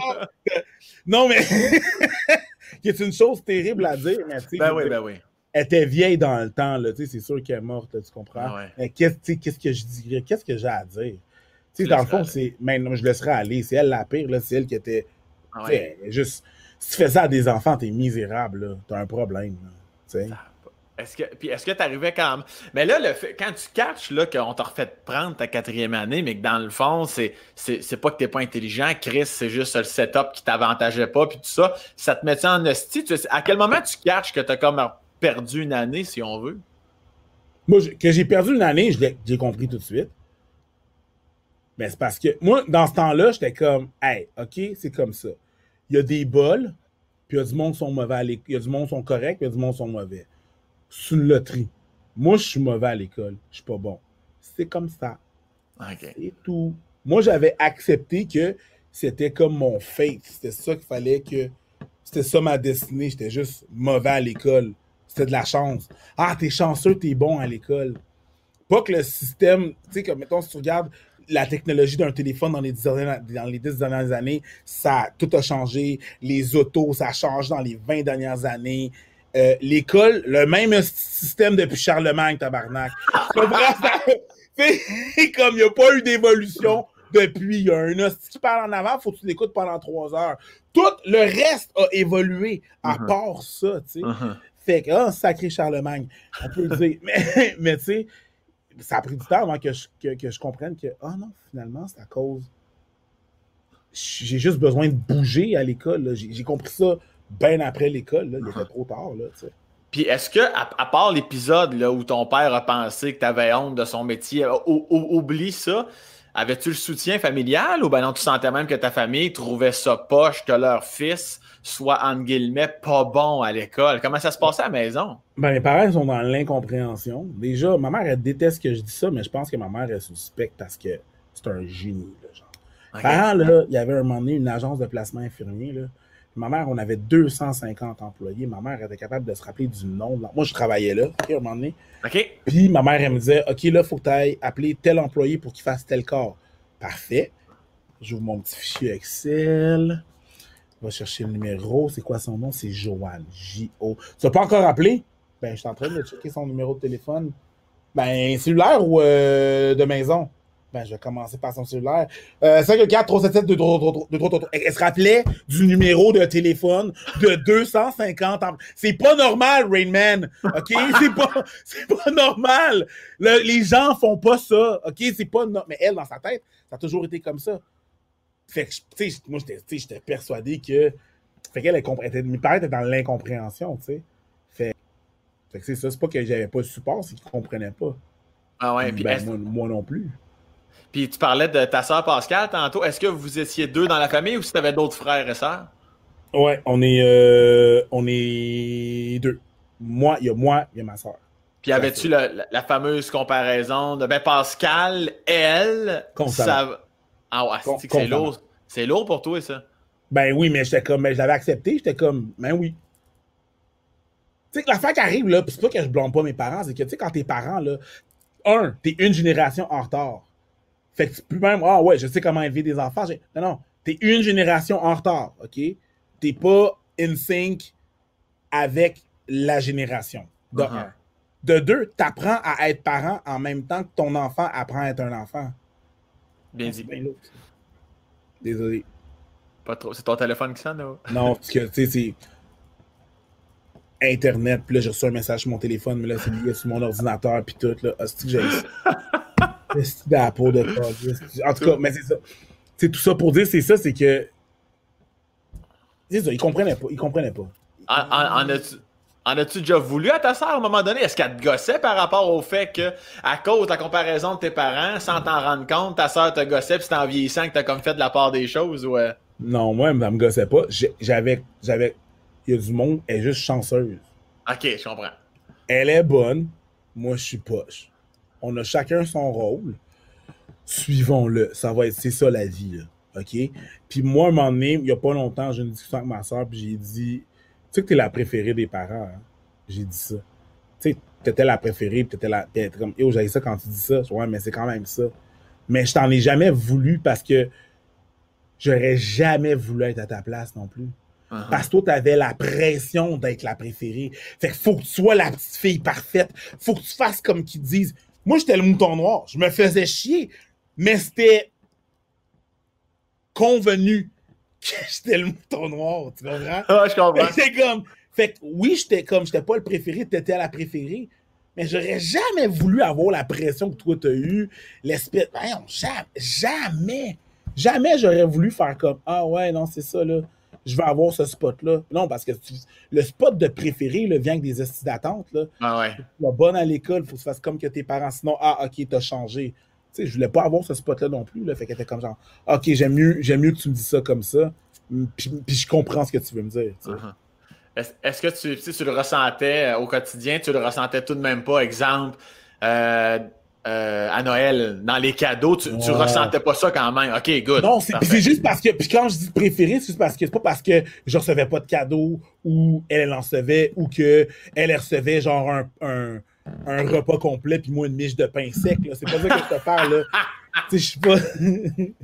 non, mais... <laughs> c'est une chose terrible à dire, mais tu Ben oui, ben oui. Elle était vieille dans le temps, là, tu sais, c'est sûr qu'elle est morte, tu comprends? Ouais. Mais qu'est-ce, qu'est-ce que je dirais? Qu'est-ce que j'ai à dire? Tu sais, dans le fond, c'est. Maintenant, je laisserai aller. C'est elle la pire, là. C'est elle qui était. Ah juste. Si tu fais ça à des enfants, t'es misérable, là. T'as un problème, là. Est-ce que, puis est-ce que tu arrivais quand même? Mais là, le fait, quand tu catches là, qu'on t'a refait prendre ta quatrième année, mais que dans le fond, c'est, c'est, c'est pas que t'es pas intelligent, Chris, c'est juste le setup qui t'avantageait pas, puis tout ça, ça te mettait en hostie. Tu sais, à quel moment tu catches que t'as comme perdu une année, si on veut? Moi, je- que j'ai perdu une année, j'ai compris tout de suite. Mais c'est parce que moi, dans ce temps-là, j'étais comme, hey, OK, c'est comme ça. Il y a des bols, puis il y a du monde qui sont mauvais à l'école. Il y a du monde qui sont corrects, puis il y a du monde qui sont mauvais. C'est une loterie. Moi, je suis mauvais à l'école. Je suis pas bon. C'est comme ça. OK. C'est tout. Moi, j'avais accepté que c'était comme mon fate. C'était ça qu'il fallait que. C'était ça ma destinée. J'étais juste mauvais à l'école. C'était de la chance. Ah, t'es chanceux, t'es bon à l'école. Pas que le système, tu sais, comme mettons, si tu regardes la technologie d'un téléphone dans les, dix dernières, dans les 10 dernières années, ça tout a changé. Les autos, ça a changé dans les 20 dernières années. Euh, L'école, le même système depuis Charlemagne, tabarnak. C'est <laughs> comme il n'y a pas eu d'évolution depuis. Il y a un hostie qui parle en avant, faut que tu l'écoutes pendant trois heures. Tout le reste a évolué, à Mhm. part ça, tu sais. Mhm. Fait ah, sacré Charlemagne, on peut dire. <laughs> Mais, mais tu sais, ça a pris du temps avant que je, que, je comprenne que, ah non, finalement, c'est à cause. J'ai juste besoin de bouger à l'école. J'ai compris ça bien après l'école. Il était trop tard. Là. Puis est-ce que, à, part l'épisode où ton père a pensé que tu avais honte de son métier, ou- ou- oublie ça, avais-tu le soutien familial ou ben non, tu sentais même que ta famille trouvait ça poche que leur fils soit, entre guillemets, pas bon à l'école? Comment ça se passait à la maison? Ben, mes parents sont dans l'incompréhension. Déjà, ma mère, elle déteste que je dis ça, mais je pense que ma mère, elle suspecte parce que c'est un génie. Là, genre. Parents, là, il y avait un moment donné une agence de placement infirmier. Là. Ma mère, on avait 250 employés. Ma mère était capable de se rappeler du nom. Moi, je travaillais là, ok, à un moment donné. OK? Puis ma mère, elle me disait OK, là, il faut que tu ailles appeler tel employé pour qu'il fasse tel corps. Parfait. J'ouvre mon petit fichier Excel. On va chercher le numéro. C'est quoi son nom? C'est Joanne. J-O. Tu n'as pas encore appelé? Ben, je suis en train de checker son numéro de téléphone. Ben, cellulaire ou euh, de maison? Ben, je vais commencer par son cellulaire. Euh, 514 377 2333 Elle se rappelait du numéro de téléphone de 250 employés. C'est pas normal, Rainman. OK? <laughs> C'est pas, c'est pas normal. Le- les gens font pas ça. OK? C'est pas no- Mais elle, dans sa tête, ça a toujours été comme ça. Fait que, tu sais, moi, j'étais, persuadé que. Fait qu'elle, elle parents étaient dans l'incompréhension, tu sais. Fait, fait que c'est ça. C'est pas que j'avais pas le support, c'est qu'ils comprenaient pas. Ah ouais, puis Ben, moi non plus. Puis tu parlais de ta soeur Pascal tantôt. Est-ce que vous étiez deux dans la famille ou si tu avais d'autres frères et sœurs? Ouais, on est, euh, on est deux. Moi, il y a moi, il y a ma soeur. Puis avais-tu la, la- la fameuse comparaison de ben Pascal, elle, ça. Ah ouais, c'est que c'est constamment. lourd. C'est lourd pour toi, ça. Ben oui, mais j'étais comme, mais je l'avais accepté, j'étais comme, ben oui. Tu sais, l'affaire qui arrive, là, c'est pas que je blâme pas mes parents, c'est que, tu sais, quand tes parents, là, un, t'es une génération en retard. Fait que tu peux même, ah ouais, je sais comment élever des enfants. Non, non, t'es une génération en retard, OK? T'es pas in sync avec la génération. De Uh-huh. un. De deux, t'apprends à être parent en même temps que ton enfant apprend à être un enfant. Bien C'est dit. bien. Désolé. Pas trop. C'est ton téléphone qui sonne, là? Non, parce que, tu sais, c'est Internet, puis là, j'ai reçu un message sur mon téléphone, mais là, c'est lié sur mon ordinateur, puis tout, là. Hostie j'ai <laughs> C'est la peau de corps. En tout cas, mais c'est ça. C'est tout ça pour dire, c'est ça, c'est que. C'est ça, ils comprenaient pas. Ils comprenaient pas. En, en- en as-tu En as-tu déjà voulu à ta sœur à un moment donné? Est-ce qu'elle te gossait par rapport au fait que, à cause de la comparaison de tes parents, sans t'en rendre compte, ta sœur te gossait puis c'est en vieillissant que t'as comme fait de la part des choses ou. euh? Non, moi, elle me gossait pas. J'avais. J'avais. Il y a du monde, elle est juste chanceuse. Ok, je comprends. Elle est bonne, moi je suis poche. On a chacun son rôle. Suivons-le. Ça va être, c'est ça la vie, là. OK? Puis moi, à un moment donné, il n'y a pas longtemps, j'ai une discussion avec ma soeur, puis j'ai dit, tu sais que t'es la préférée des parents, hein? J'ai dit ça. Tu sais, t'étais la préférée, puis t'étais la. Puis comme, j'ai ça quand tu dis ça. Ouais, mais c'est quand même ça. Mais je t'en ai jamais voulu parce que j'aurais jamais voulu être à ta place non plus. Uh-huh. Parce que toi, t'avais la pression d'être la préférée. Fait que faut que tu sois la petite fille parfaite. Faut que tu fasses comme qu'ils disent. Moi, j'étais le mouton noir. Je me faisais chier. Mais c'était convenu que <laughs> j'étais le mouton noir. Tu comprends? Ah, je comprends. <laughs> Fait que comme. Fait que oui, j'étais comme. J'étais pas le préféré, t'étais la préférée. Mais j'aurais jamais voulu avoir la pression que toi t'as eu. L'espèce. Jamais. Jamais. Jamais j'aurais voulu faire comme Ah ouais, non, c'est ça, là. Je vais avoir ce spot-là. Non, parce que tu- le spot de préféré là, vient avec des estis d'attente. Ah ouais. Tu vas bonne à l'école, faut que tu fasses comme que tes parents. Sinon, ah, ok, t'as changé. Tu sais, je voulais pas avoir ce spot-là non plus. Là. Fait qu'elle était comme genre, ok, j'aime mieux, j'aime mieux que tu me dis ça comme ça. Puis, puis je comprends ce que tu veux me dire. tu sais. Uh-huh. Est-ce est-ce que tu, tu le ressentais euh, au quotidien, tu le ressentais tout de même pas, exemple, euh, euh, à Noël, dans les cadeaux, tu, ressentais pas ça quand même. OK, good. Non, c'est juste parce que. Puis quand je dis préféré, c'est juste parce que c'est pas parce que je recevais pas de cadeaux ou elle, elle en recevait ou que elle, elle recevait genre un, un, un repas complet puis moi une miche de pain sec. C'est pas ça que je te parle, là. <laughs> je suis pas. <laughs>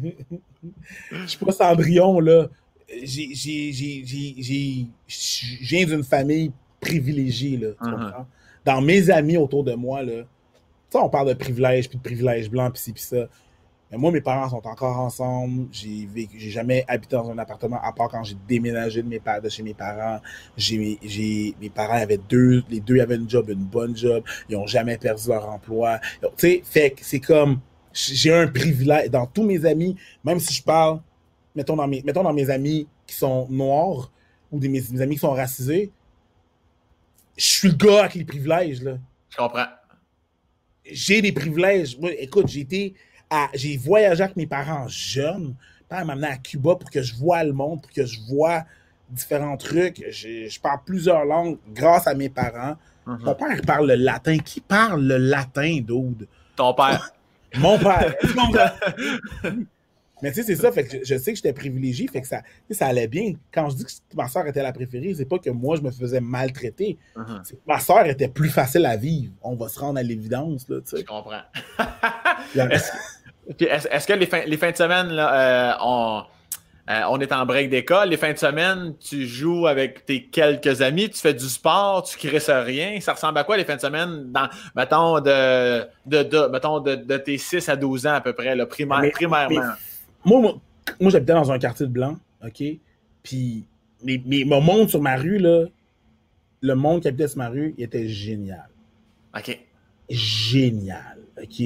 Je suis pas Cendrillon, là. J'ai. j'ai- j'ai- j'ai- j'ai- Je viens d'une famille privilégiée, là. Tu comprends? Dans mes amis autour de moi, là. Sais, on parle de privilèges, puis de privilèges blancs, puis ci, puis ça. Mais moi, mes parents sont encore ensemble. J'ai vécu, j'ai jamais habité dans un appartement, à part quand j'ai déménagé de, mes de chez mes parents. J'ai, j'ai, mes parents avaient deux, les deux avaient une job, une bonne job. Ils ont jamais perdu leur emploi. Tu sais, fait que c'est comme, j'ai un privilège dans tous mes amis, même si je parle, mettons dans mes, mettons dans mes amis qui sont noirs ou des, mes, mes amis qui sont racisés, je suis le gars avec les privilèges, là Je comprends. J'ai des privilèges. Moi, écoute, j'ai été à- j'ai voyagé avec mes parents jeunes. Mon père m'a amené à Cuba pour que je vois le monde, pour que je vois différents trucs. Je parle plusieurs langues grâce à mes parents. Mhm. Mon père parle le latin. Qui parle le latin, dude? Ton père. Mon père. Tu comprends? <laughs> Mais tu sais, c'est ça. Fait que je, je sais que j'étais privilégié. Fait que ça, ça allait bien. Quand je dis que ma soeur était la préférée, c'est pas que moi, je me faisais maltraiter. C'est que Ma soeur était plus facile à vivre. On va se rendre à l'évidence, là, tu Je sais. comprends. La- <laughs> Est-ce que les fins, les fins de semaine, là, euh, on, euh, on est en break d'école, les fins de semaine, tu joues avec tes quelques amis, tu fais du sport, tu crées ça rien. Ça ressemble à quoi les fins de semaine, dans, mettons, de, de, de- mettons de, de tes 6 à 12 ans à peu près, là, primaire, Mais- primairement? Moi, moi, moi, j'habitais dans un quartier de blanc, OK? Puis, mais, mais mon monde sur ma rue, là, le monde qui habitait sur ma rue, il était génial. OK. Génial, OK?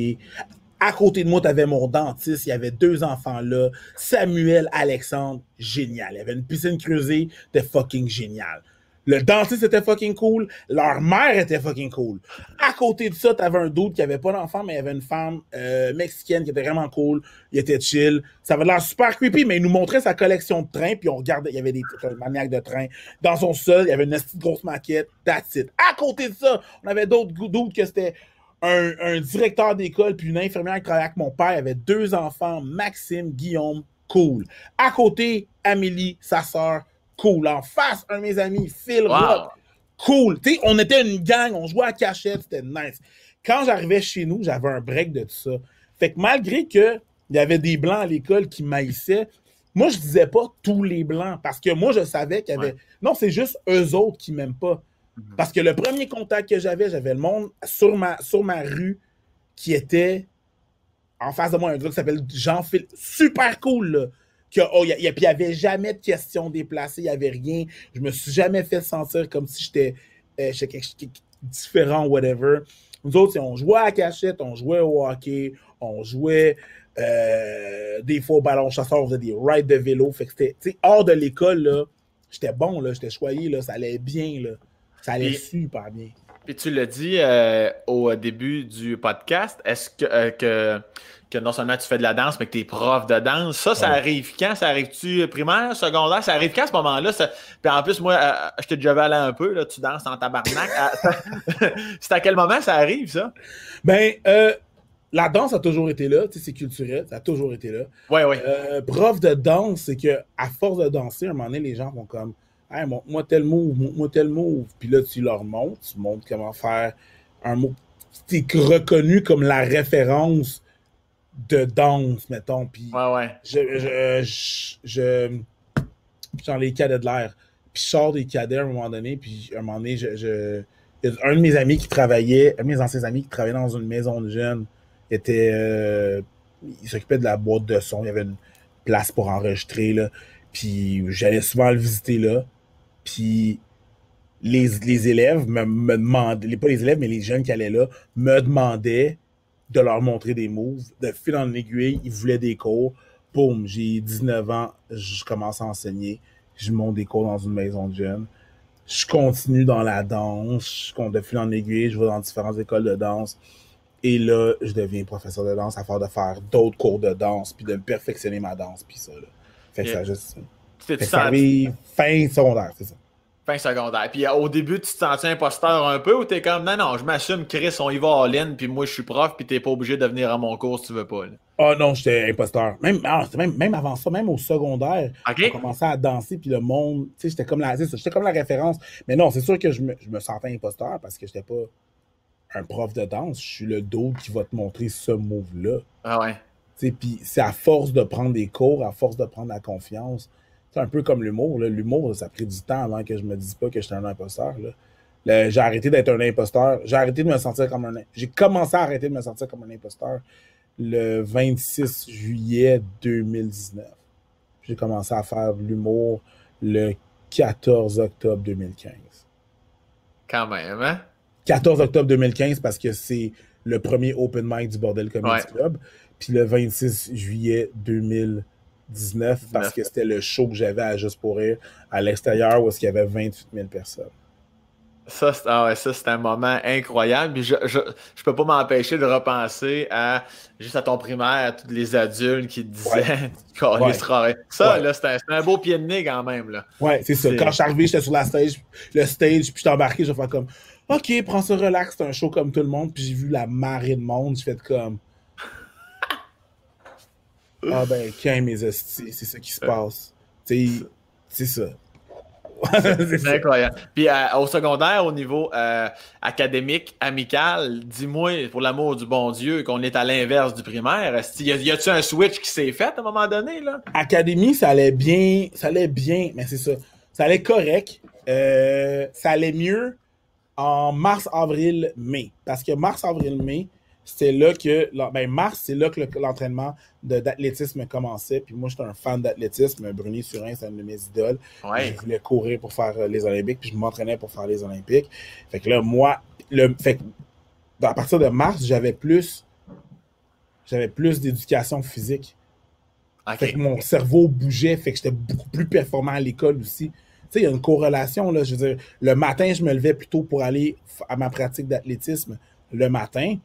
À côté de moi, t'avais mon dentiste, il y avait deux enfants là, Samuel, Alexandre, génial. Il y avait une piscine creusée, c'était fucking génial. Le dentiste était fucking cool, leur mère était fucking cool. À côté de ça, t'avais un doute qui avait pas d'enfant, mais il y avait une femme euh, mexicaine qui était vraiment cool. Il était chill. Ça avait l'air super creepy, mais il nous montrait sa collection de trains, puis on regardait, il y avait des maniaques de trains. Dans son sol, il y avait une grosse maquette. That's. À côté de ça, on avait d'autres doutes que c'était un, directeur d'école, puis une infirmière qui travaillait avec mon père. Il avait deux enfants, Maxime, Guillaume, cool. À côté, Amélie, sa sœur, cool. En face, un de mes amis, Phil Wow. Rock, cool. Tu sais, on était une gang, on jouait à cachette, c'était nice. Quand j'arrivais chez nous, j'avais un break de tout ça. Fait que malgré que il y avait des blancs à l'école qui maïssaient, moi, je disais pas tous les blancs parce que moi, je savais qu'il y avait. Ouais. Non, c'est juste eux autres qui m'aiment pas. Mhm. Parce que le premier contact que j'avais, j'avais le monde sur ma, sur ma rue qui était en face de moi, un gars qui s'appelle Jean-Philippe. Super cool, là. Que, oh, y a- y a- puis il n'y avait jamais de questions déplacées, il n'y avait rien. Je me suis jamais fait sentir comme si j'étais euh, différent, whatever. Nous autres, on jouait à la cachette, on jouait au hockey, on jouait euh, des fois au ballon chasseur, on faisait des rides de vélo. Fait que c'était, hors de l'école, là, j'étais bon, là, j'étais choyé, là, ça allait bien, là. Ça allait super bien. Puis tu l'as dit euh, au début du podcast, est-ce que, euh, que, que, non seulement tu fais de la danse, mais que tu es prof de danse, ça, ça arrive quand? Ça arrive-tu primaire, secondaire? Ça arrive quand à ce moment-là? Puis en plus, moi, euh, je t'ai déjà aller un peu, là, tu danses en tabarnak. <laughs> C'est à quel moment ça arrive, ça? Ben, la danse a toujours été là, tu sais, c'est culturel, ça a toujours été là. Oui, oui. prof de danse, c'est que à force de danser, à un moment donné, les gens vont comme hey, moi tel move, moi tel move. Puis là, tu leur montres, tu montres comment faire un mot. Tu es reconnu comme la référence de danse, mettons. Puis ouais, ouais. Je, je, je, dans les cadets de l'air. Puis je sors des cadets à un moment donné, puis à un moment donné, je, je un de mes amis qui travaillait, un de mes anciens amis qui travaillait dans une maison de jeunes, était. Euh, il s'occupait de la boîte de son. Il y avait une place pour enregistrer. Là. Puis j'allais souvent le visiter là. Puis les, les, élèves me, me, demandaient, pas les élèves, mais les jeunes qui allaient là, me demandaient de leur montrer des moves. De fil en aiguille, ils voulaient des cours. Boum, j'ai 19 ans, je commence à enseigner. Je monte des cours dans une maison de jeunes. Je continue dans la danse. Je de fil en aiguille, je vais dans différentes écoles de danse. Et là, je deviens professeur de danse à faire de faire d'autres cours de danse, puis de perfectionner ma danse, puis ça. Là. Fait que ça juste. C'est ça fin secondaire, c'est ça. Fin secondaire. Puis au début, tu te sentais imposteur un peu ou t'es comme non, non, je m'assume, Chris, on y va en ligne, puis moi je suis prof, puis t'es pas obligé de venir à mon cours si tu veux pas. Ah oh, non, j'étais imposteur. Même, ah, même, même, avant ça, même au secondaire, j'ai commencé à danser, puis le monde, tu sais, j'étais comme, la, comme la référence. Mais non, c'est sûr que je me, je me sentais imposteur parce que j'étais pas un prof de danse. Je suis le dos qui va te montrer ce move-là. Ah ouais. Puis c'est à force de prendre des cours, à force de prendre la confiance c'est un peu comme l'humour. L'humour, ça a pris du temps avant que je me dise pas que j'étais un imposteur. J'ai arrêté d'être un imposteur. J'ai arrêté de me sentir comme un. J'ai commencé à arrêter de me sentir comme un imposteur le 26 juillet 2019. J'ai commencé à faire l'humour le 14 octobre 2015. Quand même, hein? 14 octobre 2015 parce que c'est le premier open mic du Bordel Comedy Club. Puis le 26 juillet 2019 19 parce que c'était le show que j'avais à Juste pour rire à l'extérieur où il y avait 28 000 personnes. Ça, c'est ah un moment incroyable. je, je, je peux pas m'empêcher de repenser à juste à ton primaire, à tous les adultes qui te disaient ouais. <laughs> Ça, là, c'était un beau pied de nez quand même. Là. Ouais, c'est ça. Quand je suis arrivé, j'étais sur la stage, le stage, puis je embarqué, je fais comme OK, prends ça relax, c'est un show comme tout le monde. Puis j'ai vu la marée de monde, je fais comme ah ben, quand mes c'est ça qui se passe. C'est ça. c'est <laughs> incroyable. Puis euh, au secondaire, au niveau euh, académique, amical, dis-moi, pour l'amour du bon Dieu, qu'on est à l'inverse du primaire. Y a-tu un switch qui s'est fait à un moment donné? là? Académie, ça allait bien, ça allait bien, mais c'est ça. Ça allait correct. Euh, ça allait mieux en mars, avril, mai. Parce que mars, avril, mai, c'est là que, ben mars, c'est là que l'entraînement d'athlétisme commençait. Puis moi, j'étais un fan d'athlétisme. Bruni Surin, c'est un de mes idoles. Je voulais courir pour faire euh, les Olympiques, puis je m'entraînais pour faire les Olympiques. Fait que là, moi, le, fait à partir de mars, j'avais plus, j'avais plus d'éducation physique. Fait que mon cerveau bougeait, fait que j'étais beaucoup plus performant à l'école aussi. Tu sais, il y a une corrélation, là. Je veux dire, le matin, je me levais plutôt pour aller à ma pratique d'athlétisme le matin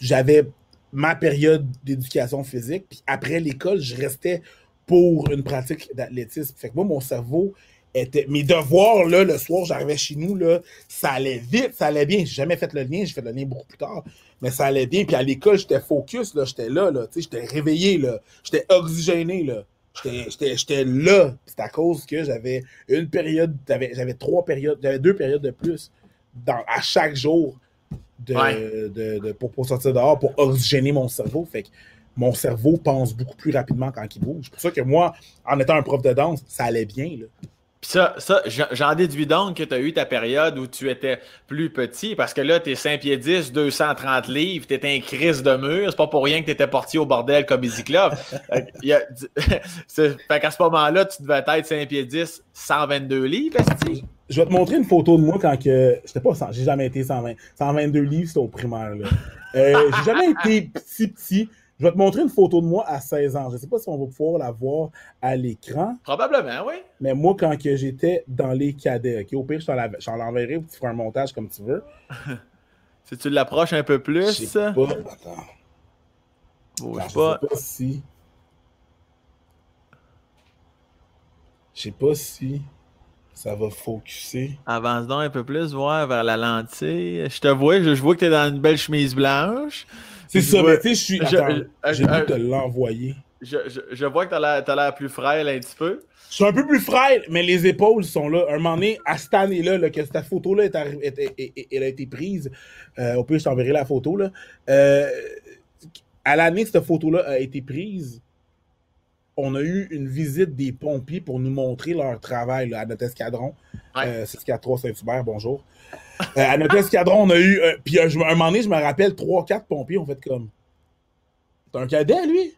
j'avais ma période d'éducation physique, puis après l'école, je restais pour une pratique d'athlétisme. Fait que moi, mon cerveau était. Mes devoirs, là, le soir, j'arrivais chez nous, là, ça allait vite, ça allait bien. J'ai jamais fait le lien, j'ai fait le lien beaucoup plus tard. Mais ça allait bien. Puis à l'école, j'étais focus, là, j'étais là, là, j'étais réveillé, là. J'étais oxygéné, là. J'étais là. C'est à cause que j'avais une période, j'avais trois périodes, j'avais deux périodes de plus dans, à chaque jour de, pour, sortir dehors, pour oxygéner mon cerveau. Fait que mon cerveau pense beaucoup plus rapidement quand il bouge. C'est pour ça que moi, en étant un prof de danse, ça allait bien. Là. Puis ça, ça j'en déduis donc que tu as eu ta période où tu étais plus petit, parce que là, tu es 5 pieds 10, 230 livres, tu étais un crise de mur, c'est pas pour rien que tu étais portier au bordel comme Easy Club. <laughs> <laughs> fait qu'à ce moment-là, tu devais être 5 pieds 10, 122 livres, je vais te montrer une photo de moi quand que. J'étais pas j'ai jamais été 120. 122 livres, c'était au primaire. Là. Euh, <laughs> j'ai jamais été petit petit. Je vais te montrer une photo de moi à 16 ans. Je ne sais pas si on va pouvoir la voir à l'écran. Probablement, oui. Mais moi, quand j'étais dans les cadets, au pire, je t'en l'enverrai tu feras un montage comme tu veux. <laughs> si tu l'approches un peu plus. Je sais pas. Attends. je sais pas si. Je sais pas si ça va focuser. Avance donc un peu plus, voir vers la lentille. Je te vois, je, vois que tu es dans une belle chemise blanche. C'est ça, mais tu sais, je suis. J'ai dû te l'envoyer. Je, je, vois que tu as l'air plus frêle un petit peu. Je suis un peu plus frêle, mais les épaules sont là. Un moment donné, à cette année-là, que cette photo-là elle a été prise, euh, au pire, je t'enverrai la photo. Là. Euh, à l'année que cette photo-là a été prise, on a eu une visite des pompiers pour nous montrer leur travail à notre escadron. Ouais. 643 euh, Saint-Hubert, bonjour. Euh, à notre escadron, on a eu. Euh, puis un, moment donné, je me rappelle, 3-4 pompiers ont fait comme. T'es un cadet, lui?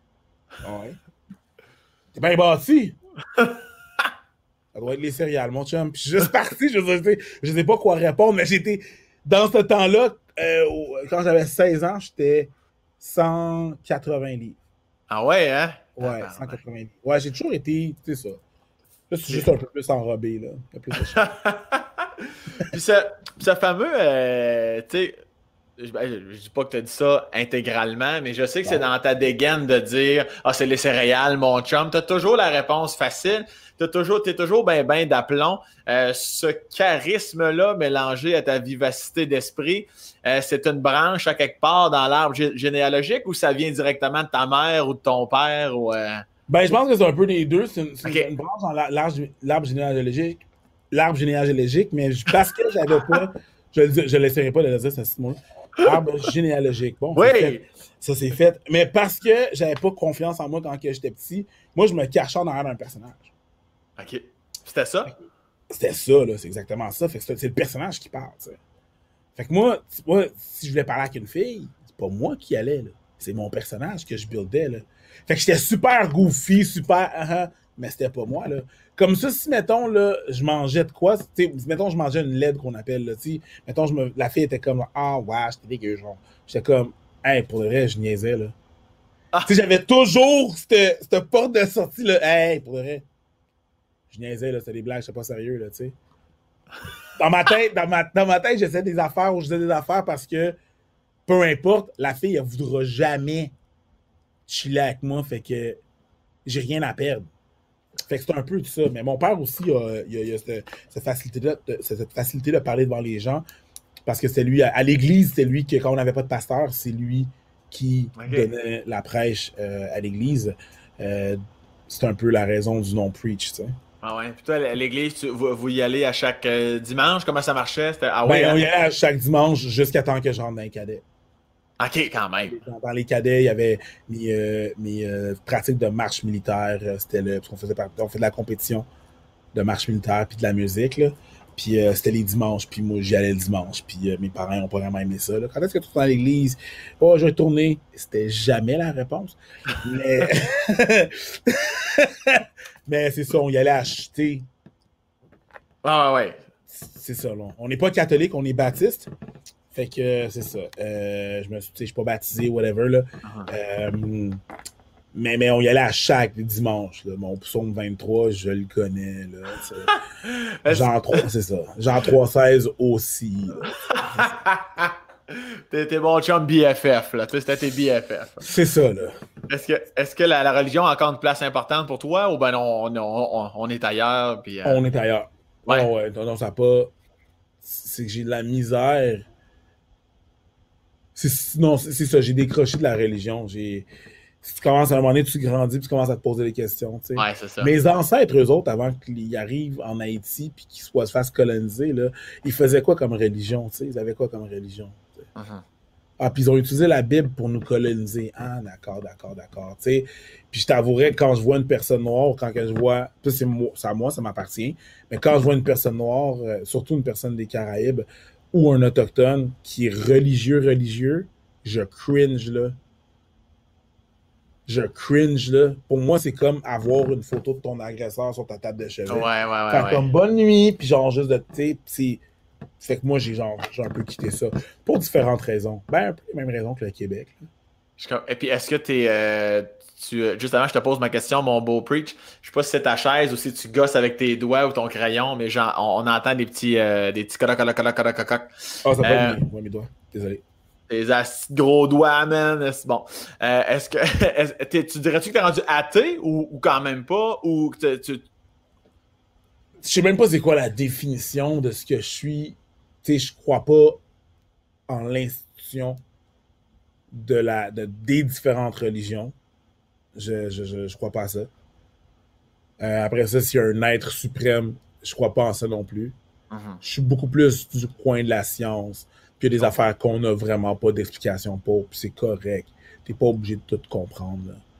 Ouais. T'es bien bâti? Ça doit être les céréales, mon chum. Puis je suis juste parti, je sais, je sais pas quoi répondre, mais j'étais. Dans ce temps-là, quand j'avais 16 ans, j'étais 180 livres. Ah ouais, hein? Ouais, 190. Ouais, j'ai toujours été, tu sais ça. Là, c'est juste un peu plus enrobé, là. Un peu plus <laughs> Puis ce, fameux, euh, tu sais, ben, je, ne dis pas que tu as dit ça intégralement, mais je sais que c'est dans ta dégaine de dire Ah, c'est les céréales, mon chum. Tu as toujours la réponse facile. Tu es toujours, es toujours ben, ben d'aplomb. Euh, ce charisme-là mélangé à ta vivacité d'esprit, euh, c'est une branche à quelque part dans l'arbre généalogique ou ça vient directement de ta mère ou de ton père? Ou, euh? Ben, je pense que c'est un peu les deux. C'est une, branche dans l'arbre généalogique. L'arbre généalogique, mais parce que j'avais pas. Je ne laisserai pas de le dire, c'est ce mot Arbre généalogique. Bon, oui! Ça s'est fait. Mais parce que j'avais pas confiance en moi quand j'étais petit, moi, je me cachais en arrière d'un personnage. OK. C'était ça? C'était ça, là. C'est exactement ça. Fait que c'est le personnage qui parle. Fait que moi, moi, si je voulais parler avec une fille, c'est pas moi qui allais, là. C'est mon personnage que je buildais, là. Fait que j'étais super goofy, super. Uh mais c'était pas moi, là. Comme ça, si, mettons, là, je mangeais de quoi, mettons, je mangeais une LED qu'on appelle, là, tu mettons, je me, la fille était comme, ah, ouais, j'étais dégueu, genre. J'étais comme, hey, pour le vrai, je niaisais, là. Ah. Tu sais, j'avais toujours cette, cette, porte de sortie, là, hey, pour le vrai. Je niaisais, là, c'était des blagues, c'était pas sérieux, là, tu sais. Dans ma tête, dans ma, dans ma tête, j'essaie des affaires ou je faisais des affaires parce que, peu importe, la fille, elle voudra jamais chiller avec moi, fait que j'ai rien à perdre. Fait que c'est un peu tout ça. Mais mon père aussi, a, il a, cette, facilité-là, cette facilité de parler devant les gens. Parce que c'est lui, à, l'église, c'est lui qui, quand on n'avait pas de pasteur, c'est lui qui donnait la prêche euh, à l'église. Euh, c'est un peu la raison du non-preach, tu sais. Ah ouais. Puis toi, à l'église, vous, y allez à chaque euh, dimanche? Comment ça marchait? Ah ouais, ben, on y allait à chaque dimanche jusqu'à temps que j'entre dans un cadet. OK, quand même. Dans, les cadets, il y avait mes, euh, euh, pratiques de marche militaire. C'était le, on faisait on fait de la compétition de marche militaire puis de la musique. Là. Puis c'était les dimanches, puis moi j'y allais le dimanche, puis mes parents ont pas vraiment aimé ça. Quand est-ce que tu es dans l'église? Oh, je vais tourner. C'était jamais la réponse. Mais, <laughs> <laughs> Mais c'est ça, on y allait acheter. Ah ouais. C'est ça, là. On n'est pas catholique, on est baptiste. Fait que c'est ça. Euh, je me suis, je suis pas baptisé, whatever. Là. Ah. Euh, mais, mais on y allait à chaque dimanche. Là. Mon psaume 23, je le connais. Là, <laughs> Jean 3, c'est ça. Jean 3-16 aussi. <laughs> T'es bon chum BFF, là. C'était tes BFF. C'est ça, là. Est-ce que, est que la, religion a encore une place importante pour toi ou ben on, on, on est ailleurs? Puis, euh, On est ailleurs. Ouais. ouais. Non, non, ça pas. C'est que j'ai de la misère non, c'est ça, j'ai décroché de la religion. J'ai. Si tu commences à un moment donné, tu grandis, puis tu commences à te poser des questions. Ouais, ça. Mes ancêtres, eux autres, avant qu'ils arrivent en Haïti puis qu'ils se fassent coloniser, là, ils faisaient quoi comme religion? sais? Ils avaient quoi comme religion? Ah, puis ils ont utilisé la Bible pour nous coloniser. Ah, d'accord, d'accord, d'accord. Puis je t'avouerais, quand je vois une personne noire, quand je vois, c'est à moi, ça m'appartient, mais quand je vois une personne noire, euh, surtout une personne des Caraïbes, ou un autochtone qui est religieux, religieux, je cringe là. Je cringe là. Pour moi, c'est comme avoir une photo de ton agresseur sur ta table de chevet. Ouais, ouais, ouais. Faire comme bonne nuit, puis genre juste de. Tu fait que moi, j'ai genre j'ai un peu quitté ça. Pour différentes raisons. Ben, un peu les mêmes raisons que le Québec. Et puis, est-ce que tu es. tu, justement, je te pose ma question, mon beau preach. Je sais pas si c'est ta chaise ou si tu gosses avec tes doigts ou ton crayon, mais genre, on, entend des petits, des petits coc coc coc coc Ah, ça va mes doigts. Désolé. Tes gros doigts, man. Bon. Euh, est-ce que <laughs> tu dirais-tu que tu es rendu athée ou, ou, quand même pas? Ou tu, tu... Je sais même pas c'est quoi la définition de ce que je suis. Tu sais, je crois pas en l'institution de la de, des différentes religions. Je, je, je, crois pas à ça. Euh, après ça, s'il y a un être suprême, je crois pas en ça non plus. Mm-hmm. Je suis beaucoup plus du coin de la science, il y a des affaires qu'on n'a vraiment pas d'explication pour, puis c'est correct. T'es pas obligé de tout comprendre. C'est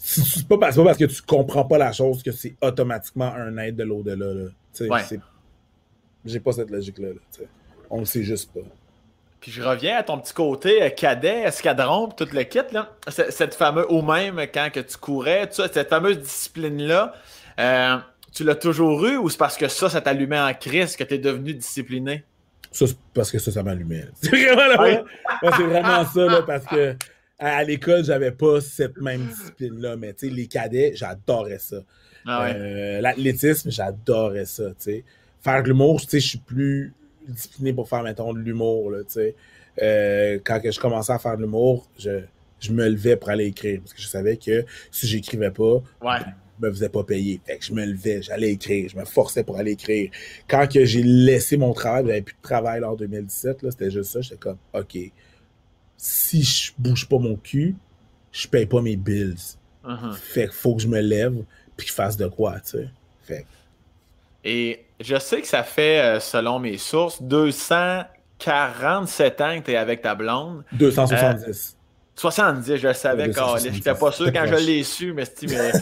parce, pas parce que tu comprends pas la chose que c'est automatiquement un aide de l'au-delà. Ouais. J'ai pas cette logique-là. On le sait juste pas. Puis je reviens à ton petit côté euh, cadet, escadron, tout le kit. Là. Cette fameuse, ou même quand que tu courais, cette fameuse discipline-là, euh, tu l'as toujours eu ou c'est parce que ça, ça t'allumait en crise que tu es devenu discipliné? Ça, c'est parce que ça, ça m'allumait. <laughs> C'est vraiment, c'est vraiment ça, là, parce que à, l'école, j'avais pas cette même discipline-là. Mais tu sais, les cadets, j'adorais ça. Ah euh, l'athlétisme, j'adorais ça. tu sais. Faire de l'humour, tu sais, je suis plus discipliné pour faire, mettons, de l'humour. tu sais. Euh, quand que je commençais à faire de l'humour, je, je me levais pour aller écrire. Parce que je savais que si j'écrivais pas, ouais me faisait pas payer. Fait que je me levais, j'allais écrire, je me forçais pour aller écrire. Quand que j'ai laissé mon travail, j'avais plus de travail en 2017, là, c'était juste ça, j'étais comme, OK, si je bouge pas mon cul, je paye pas mes bills. Uh-huh. Fait qu'il faut que je me lève puis que je fasse de quoi, tu sais. Fait Et je sais que ça fait, euh, selon mes sources, 247 ans que tu es avec ta blonde. 270. 70, je le savais, quand J'étais pas sûr quand je l'ai su, mais, mais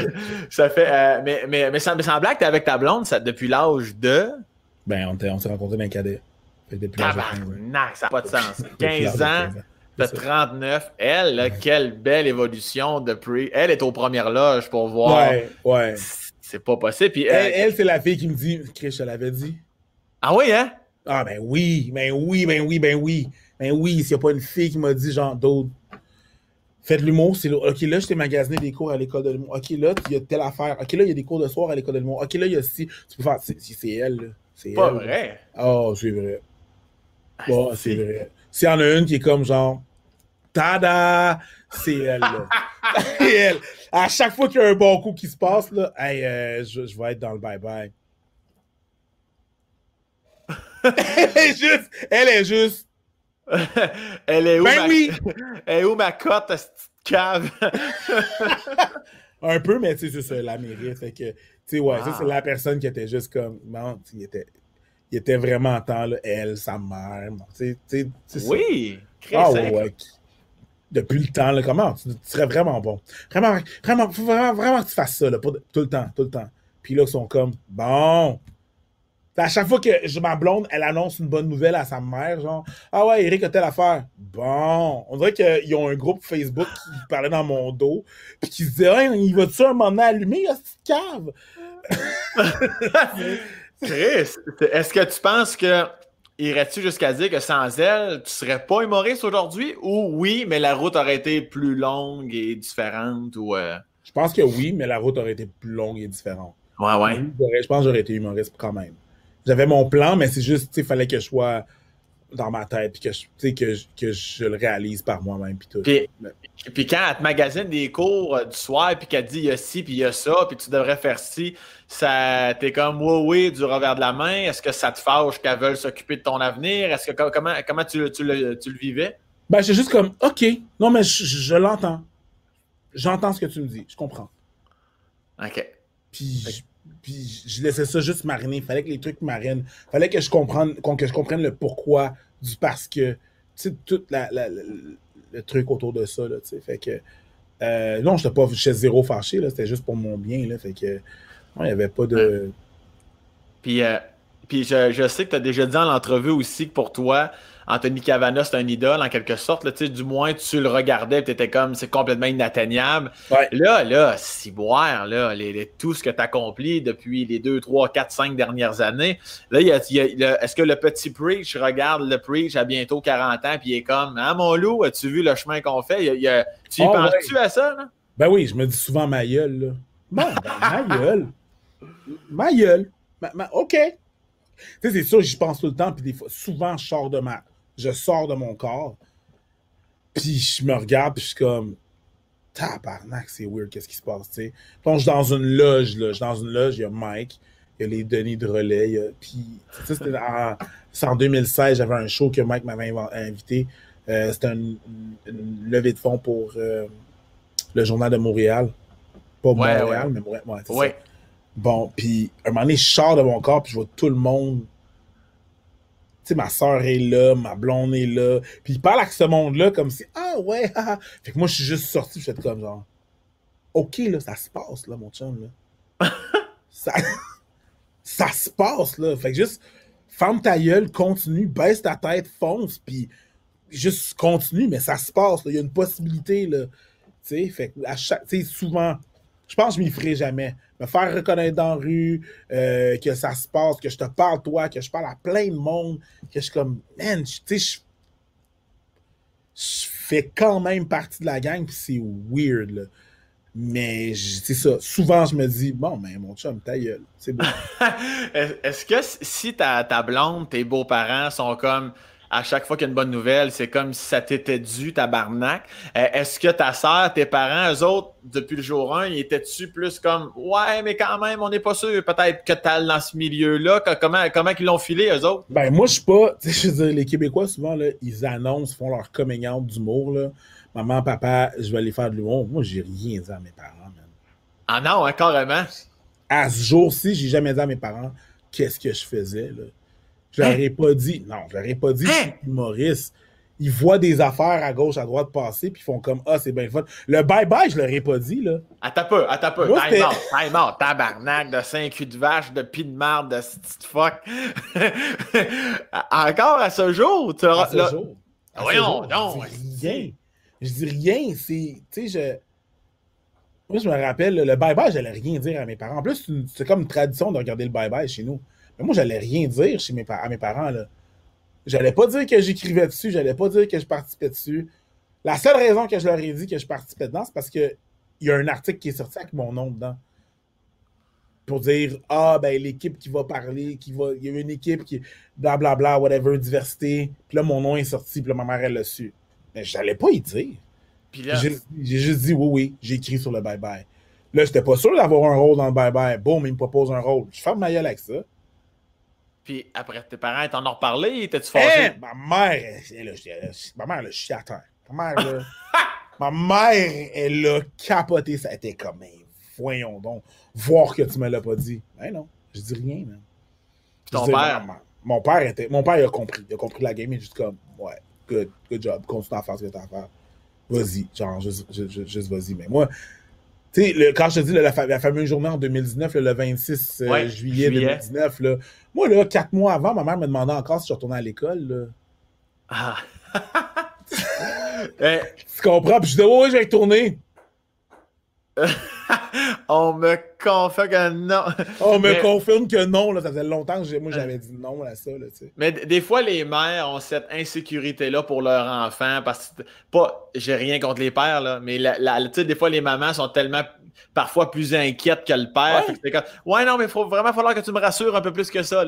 <laughs> ça fait. Euh, mais, mais, mais, ça me semblait que tu avec ta blonde ça, depuis l'âge de? Ben, on s'est rencontrés un cadet. L'âge ça n'a pas de sens. <laughs> 15 ans, de 39. Elle, quelle belle évolution depuis. Elle est aux premières loges pour voir. Ouais, ouais. C'est pas possible. Puis, elle, elle c'est la fille qui me dit. Chris, je l'avais dit. Ah oui, hein? Ah, ben oui, ben oui, ben oui, ben oui. Ben oui, s'il n'y a pas une fille qui m'a dit, genre, d'autres Faites de l'humour, c'est OK, là, je t'ai magasiné des cours à l'école de l'humour. OK, là, il y a telle affaire. OK, là, il y a des cours de soir à l'école de l'humour. OK, là, il y a si. Tu peux faire. C'est elle, là. C'est pas vrai. Oh, c'est vrai. Oh, c'est vrai. S'il y en a une qui est comme genre. Tada! C'est elle, là. <laughs> c'est elle. À chaque fois qu'il y a un bon coup qui se passe, là, hey, euh, je, je vais être dans le bye-bye. elle est juste. Elle est juste <laughs> Elle est où, ben ma... oui! <laughs> Elle est où ma cote, cette cave? un peu, mais tu sais, c'est ça, la mérite. Fait que, tu sais, ouais, ça, c'est la personne qui était juste comme, non, il était, il était vraiment temps, là, elle, sa mère, tu sais, Oui! Ah ouais, depuis le temps, là, comment? Tu, serais vraiment bon. Vraiment, vraiment, vraiment, vraiment que tu fasses ça, là, tout le temps, tout le temps. Puis là, ils sont comme, bon, à chaque fois que je, ma blonde, elle annonce une bonne nouvelle à sa mère, genre Ah ouais, Eric a telle affaire. Bon. On dirait qu'ils ont un groupe Facebook qui parlait dans mon dos, puis qui se disait hey, il va-tu un moment allumer, a cette cave? <laughs> <laughs> <laughs> Chris, est-ce que tu penses que irais-tu jusqu'à dire que sans elle, tu serais pas humoriste aujourd'hui? Ou oui, mais la route aurait été plus longue et différente? Ou, euh? Je pense que oui, mais la route aurait été plus longue et différente. Ouais, ouais. Je pense que j'aurais été humoriste quand même j'avais mon plan, mais c'est juste, il fallait que je sois dans ma tête, puis que je, que, que je le réalise par moi-même, puis tout. Puis, quand elle te magasine des cours euh, du soir, puis qu'elle dit il y a ci, puis il y a ça, puis tu devrais faire ci, ça t'es comme oui, oui, du revers de la main. Est-ce que ça te fâche qu'elle veuille s'occuper de ton avenir? Est-ce que comment, comment tu, tu, le, tu le vivais? Ben, c'est juste comme OK, non, mais je, l'entends. J'entends ce que tu me dis, je comprends. OK. Puis puis je laissais ça juste mariner. Fallait que les trucs marinent. Fallait que je comprenne, que je comprenne le pourquoi du parce que. Tu sais, tout le truc autour de ça. Là, fait que. Euh, non, je n'étais pas chez zéro fâché. C'était juste pour mon bien. Là, fait que. il n'y avait pas de. Puis. Euh, puis je, je sais que tu as déjà dit en l'entrevue aussi que pour toi, Anthony Cavana, c'est un idole en quelque sorte. Là, du moins, tu le regardais tu étais comme c'est complètement inatteignable. Là, là, si boire, là, les, tout ce que tu as accompli depuis les 2, 3, 4, 5 dernières années. Là, est-ce que le petit Preach regarde le Preach à bientôt 40 ans puis il est comme Ah mon loup, as-tu vu le chemin qu'on fait? tu y oh, penses-tu à ça? Là? Ben oui, je me dis souvent ma gueule. Là. Bon, ben, <laughs> ma gueule. Ma gueule. OK. Tu sais, c'est sûr, j'y pense tout le temps, puis des fois, souvent, je sors de ma, je sors de mon corps, puis je me regarde, puis je suis comme, tabarnak, c'est weird, qu'est-ce qui se passe, tu sais. je suis dans une loge, là, je suis dans une loge, il y a Mike, il y a les Denis de relais, puis, c'était en, en, 2016, j'avais un show que Mike m'avait invité, euh, c'était une, levée de fonds pour euh, le Journal de Montréal. Pas Montréal, mais Montréal, ouais, ouais. Bon, puis, un moment donné, je sors de mon corps, puis je vois tout le monde sais, ma soeur est là, ma blonde est là. Puis il parle avec ce monde-là comme si, ah ouais, ah, Fait que moi, je suis juste sorti, je suis comme genre, OK, là, ça se passe, là, mon chum, là. <laughs> ça, ça se passe, là. Fait que juste, ferme ta gueule, continue, baisse ta tête, fonce, puis juste continue, mais ça se passe, là. Il y a une possibilité, là. Tu sais, fait que à chaque, tu sais, souvent, je pense que je m'y ferai jamais. Me faire reconnaître dans la rue, euh, que ça se passe, que je te parle, toi, que je parle à plein de monde, que je suis comme, man, tu sais, je, fais quand même partie de la gang, puis c'est weird, là. Mais c'est ça. Souvent, je me dis, bon, ben, mon chum, ta gueule. C'est bon. <laughs> Est-ce que si ta blonde, tes beaux-parents sont comme à chaque fois qu'il y a une bonne nouvelle, c'est comme si ça t'était dû, tabarnak. Euh, est-ce que ta soeur, tes parents, eux autres, depuis le jour 1, ils étaient-tu plus comme Ouais, mais quand même, on n'est pas sûr, peut-être que t'as dans ce milieu-là? Comment, comment ils l'ont filé, eux autres? Ben, moi, je suis pas. <laughs> Je veux dire, les Québécois, souvent, là, ils annoncent, font leur coming out d'humour, là. Maman, papa, je vais aller faire de l'humour. Moi, j'ai rien dit à mes parents, man. Ah non, hein, carrément. À ce jour-ci, j'ai jamais dit à mes parents qu'est-ce que je faisais, là. Je leur ai pas dit. Non, je leur ai pas dit suis humoriste. Ils voient des affaires à gauche, à droite passer, puis ils font comme Ah, c'est bien fun. Le bye-bye, je leur ai pas dit, là. Attends peu, attends peu. Time out, time out, tabarnak de 5 culs de vache, de pis de marde, de petite fuck. <laughs> Encore à ce jour, tu À ce jour. À Voyons, non. Je dis rien. Je dis rien, c'est. Tu sais, je. Moi, je me rappelle, le bye-bye, j'allais rien dire à mes parents. En plus, c'est comme une tradition de regarder le bye-bye chez nous. Mais moi, j'allais rien dire chez mes, à mes parents. Là. J'allais pas dire que j'écrivais dessus, j'allais pas dire que je participais dessus. La seule raison que je leur ai dit que je participais dedans, c'est parce qu'il y a un article qui est sorti avec mon nom dedans. Pour dire Ah, ben l'équipe qui va parler, qui va. Il y a une équipe qui. Blablabla, bla, bla, whatever, diversité. Puis là, mon nom est sorti, puis là, ma mère, elle l'a su. Mais j'allais pas y dire. J'ai juste dit oui, oui, j'ai écrit sur le bye-bye. Là, j'étais pas sûr d'avoir un rôle dans le bye-bye. Boum, il me propose un rôle. Je ferme ma gueule avec ça. Puis après, tes parents, t'en ont reparlé? T'es-tu fâché? Hey, ma mère, elle, elle, ma mère, elle a chié à terre. Ma mère, là, <laughs> ma mère, elle a capoté. Ça a été comme, mais voyons donc, voir que tu me l'as pas dit. Ben non, je dis rien, man. Ton père? mon père, était, mon père, il a compris. Il a compris la game. Il est juste comme, ouais, good, good job. Continue à faire ce que t'as à faire. Vas-y, genre, juste, juste, juste vas-y. Mais moi, tu sais, quand je te dis la, fameuse journée en 2019, le 26 euh, juillet, 2019, là, moi, là, quatre mois avant, ma mère me demandait encore si je retournais à l'école. Ah. <laughs> Eh. Tu comprends? Puis je dis, oui, je vais retourner. <laughs> On me confirme que non. <laughs> On me confirme que non. Là. Ça faisait longtemps que moi j'avais dit non à ça. Là, mais des fois, les mères ont cette insécurité-là pour leur enfant. Parce que, pas, j'ai rien contre les pères, là, mais la, la, des fois, les mamans sont tellement parfois plus inquiètes que le père. Ouais, non, mais il faut vraiment falloir que tu me rassures un peu plus que ça.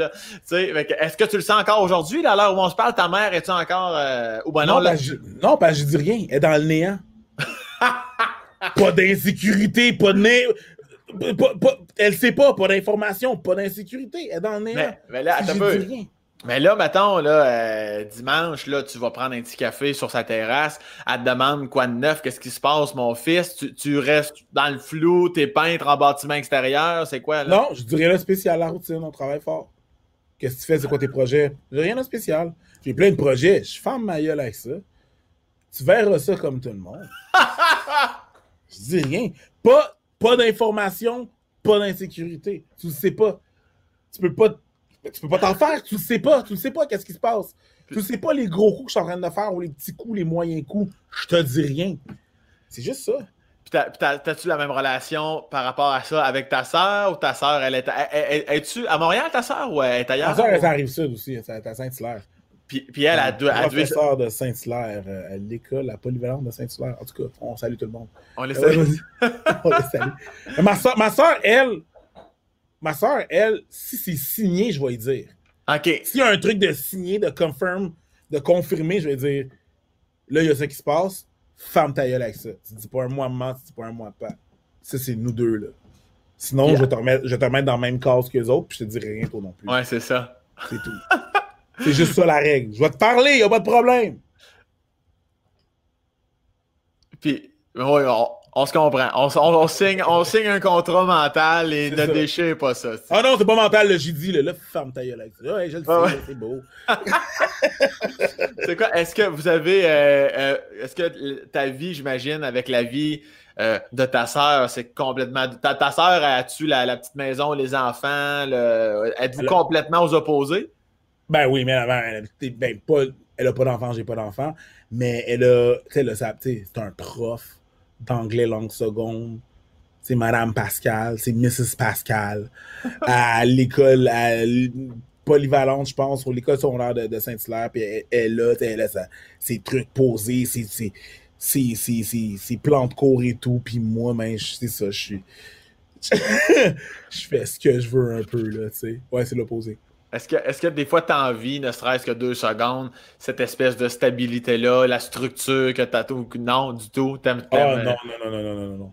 Est-ce que tu le sens encore aujourd'hui, à l'heure où on se parle, ta mère, est-tu encore. Euh, ou ben non, non, je, non ben, je dis rien. Elle est dans le néant. <laughs> pas d'insécurité, pas de. Pas, pas, elle sait pas, pas d'information, pas d'insécurité. Elle est dans le néant. Mais, là, attends peu. Mais là, mettons, là, euh, dimanche, là, tu vas prendre un petit café sur sa terrasse. Elle te demande quoi de neuf, qu'est-ce qui se passe, mon fils? Tu, restes dans le flou, t'es peintre en bâtiment extérieur, c'est quoi, là? Non, je dis rien de spécial, la routine, on travaille fort. Qu'est-ce que tu fais, c'est quoi tes projets? J'ai rien de spécial. J'ai plein de projets, je ferme ma gueule avec ça. Tu verras ça comme tout le monde. <laughs> je dis rien. Pas, pas d'information, pas d'insécurité. Tu sais pas. Tu peux pas tu peux pas t'en faire, tu le sais pas, tu le sais pas qu'est-ce qui se passe. Tu ne sais pas les gros coups que je suis en train de faire ou les petits coups, les moyens coups. Je te dis rien. C'est juste ça. Puis t'as-tu la même relation par rapport à ça avec ta sœur ou ta sœur, elle est. Es-tu à Montréal, ta sœur, ou elle est ailleurs? Ta sœur, elle arrive sud aussi, elle est à Saint-Hilaire. Puis, puis elle a deux. Professeur de Saint-Hilaire euh, à l'école, la polyvalente de Saint-Hilaire. En tout cas, on salue tout le monde. On les salue. <laughs> on les salue. ma, soeur, ma soeur, elle, ma soeur, elle, si c'est signé, je vais y dire. OK. S'il y a un truc de signé, de confirm, de confirmer, je vais dire là, il y a ça qui se passe, ferme ta gueule avec ça. Tu dis pas un mois de tu dis pas un mois pas. Ça, c'est nous deux, là. Sinon, je, vais te remettre, je vais te remettre dans la même case que les autres, puis je te dirai rien, toi non plus. Ouais, c'est ça. C'est tout. <laughs> c'est juste ça la règle. Je vais te parler, il n'y a pas de problème. Puis, oui, on se comprend. On, signe, on signe un contrat mental et ne déchire pas ça. Ah non, c'est pas mental, j'ai dit, là, là, ferme ta gueule avec ça. Ouais, je le sais, c'est beau. <laughs> c'est quoi? Est-ce que vous avez. Euh, euh, est-ce que ta vie, j'imagine, avec la vie euh, de ta sœur, c'est complètement. Ta, ta sœur, as-tu la, la, petite maison, les enfants? Êtes-vous complètement aux opposés? Ben oui, mais elle, ben, pas, elle a pas d'enfant, j'ai pas d'enfant. Mais elle a. Tu sais, c'est un prof d'anglais langue seconde. C'est Madame Pascal, c'est Mrs. Pascal. <laughs> à l'école polyvalente, je pense, ou l'école secondaire de, de Saint-Hilaire, puis elle, elle, a ses trucs posés, ses, ses, plans de cours et tout, puis moi, ben, c'est ça, je suis... <laughs> je fais ce que je veux un peu, là, tu sais. Ouais, c'est l'opposé. Est-ce que, est que des fois, tu as envie, ne serait-ce que deux secondes, cette espèce de stabilité-là, la structure que tu as tout? Non, du tout. Ah, non, non, non, non, non, non, non.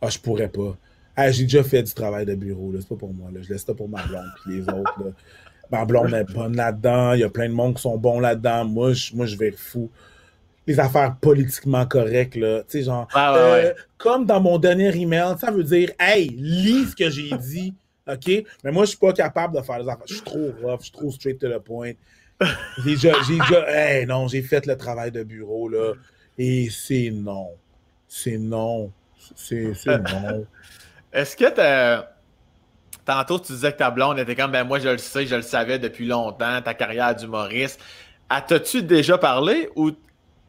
Ah, je pourrais pas. Ah, j'ai déjà fait du travail de bureau, là. C'est pas pour moi, là. Je laisse ça pour ma blonde, puis les autres, là. Ma blonde est bonne là-dedans. Il y a plein de monde qui sont bons là-dedans. Moi, je, moi, je vais fou. Les affaires politiquement correctes, là. Tu sais, genre. Euh, comme dans mon dernier email, ça veut dire, hey, lis ce que j'ai dit OK? Mais moi, je suis pas capable de faire les affaires. Je suis trop rough, je suis trop straight to the point. J'ai déjà, j'ai déjà, <laughs> hey, non, j'ai fait le travail de bureau, là. Et c'est non. C'est non. C'est, <laughs> non. Est-ce que tu Tantôt, tu disais que ta blonde était comme, ben moi, je le sais, je le savais depuis longtemps, ta carrière d'humoriste. As-tu déjà parlé ou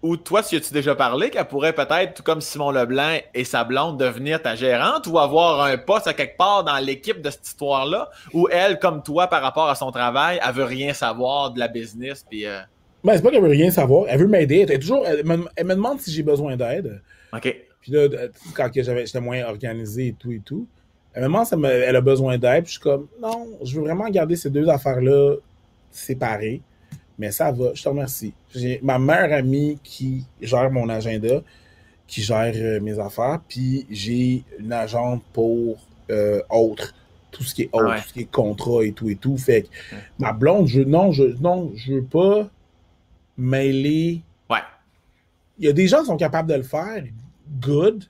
ou toi, si as-tu déjà parlé qu'elle pourrait peut-être, tout comme Simon Leblanc et sa blonde, devenir ta gérante ou avoir un poste à quelque part dans l'équipe de cette histoire-là, ou elle, comme toi, par rapport à son travail, elle veut rien savoir de la business, puis... Euh... Ben, c'est pas qu'elle veut rien savoir, elle veut m'aider, elle, toujours, elle, me, demande si j'ai besoin d'aide. OK. Puis là, quand j'étais moins organisé et tout et tout, elle me demande si elle, a besoin d'aide, puis je suis comme, non, je veux vraiment garder ces deux affaires-là séparées. Mais ça va, je te remercie. J'ai ma meilleure amie qui gère mon agenda, qui gère euh, mes affaires, puis j'ai une agente pour euh, autre, tout ce qui est autre, tout ce qui est contrat et tout et tout. Fait que ma blonde, je, non, je, non, je veux pas mêler. Ouais. Il y a des gens qui sont capables de le faire. Good.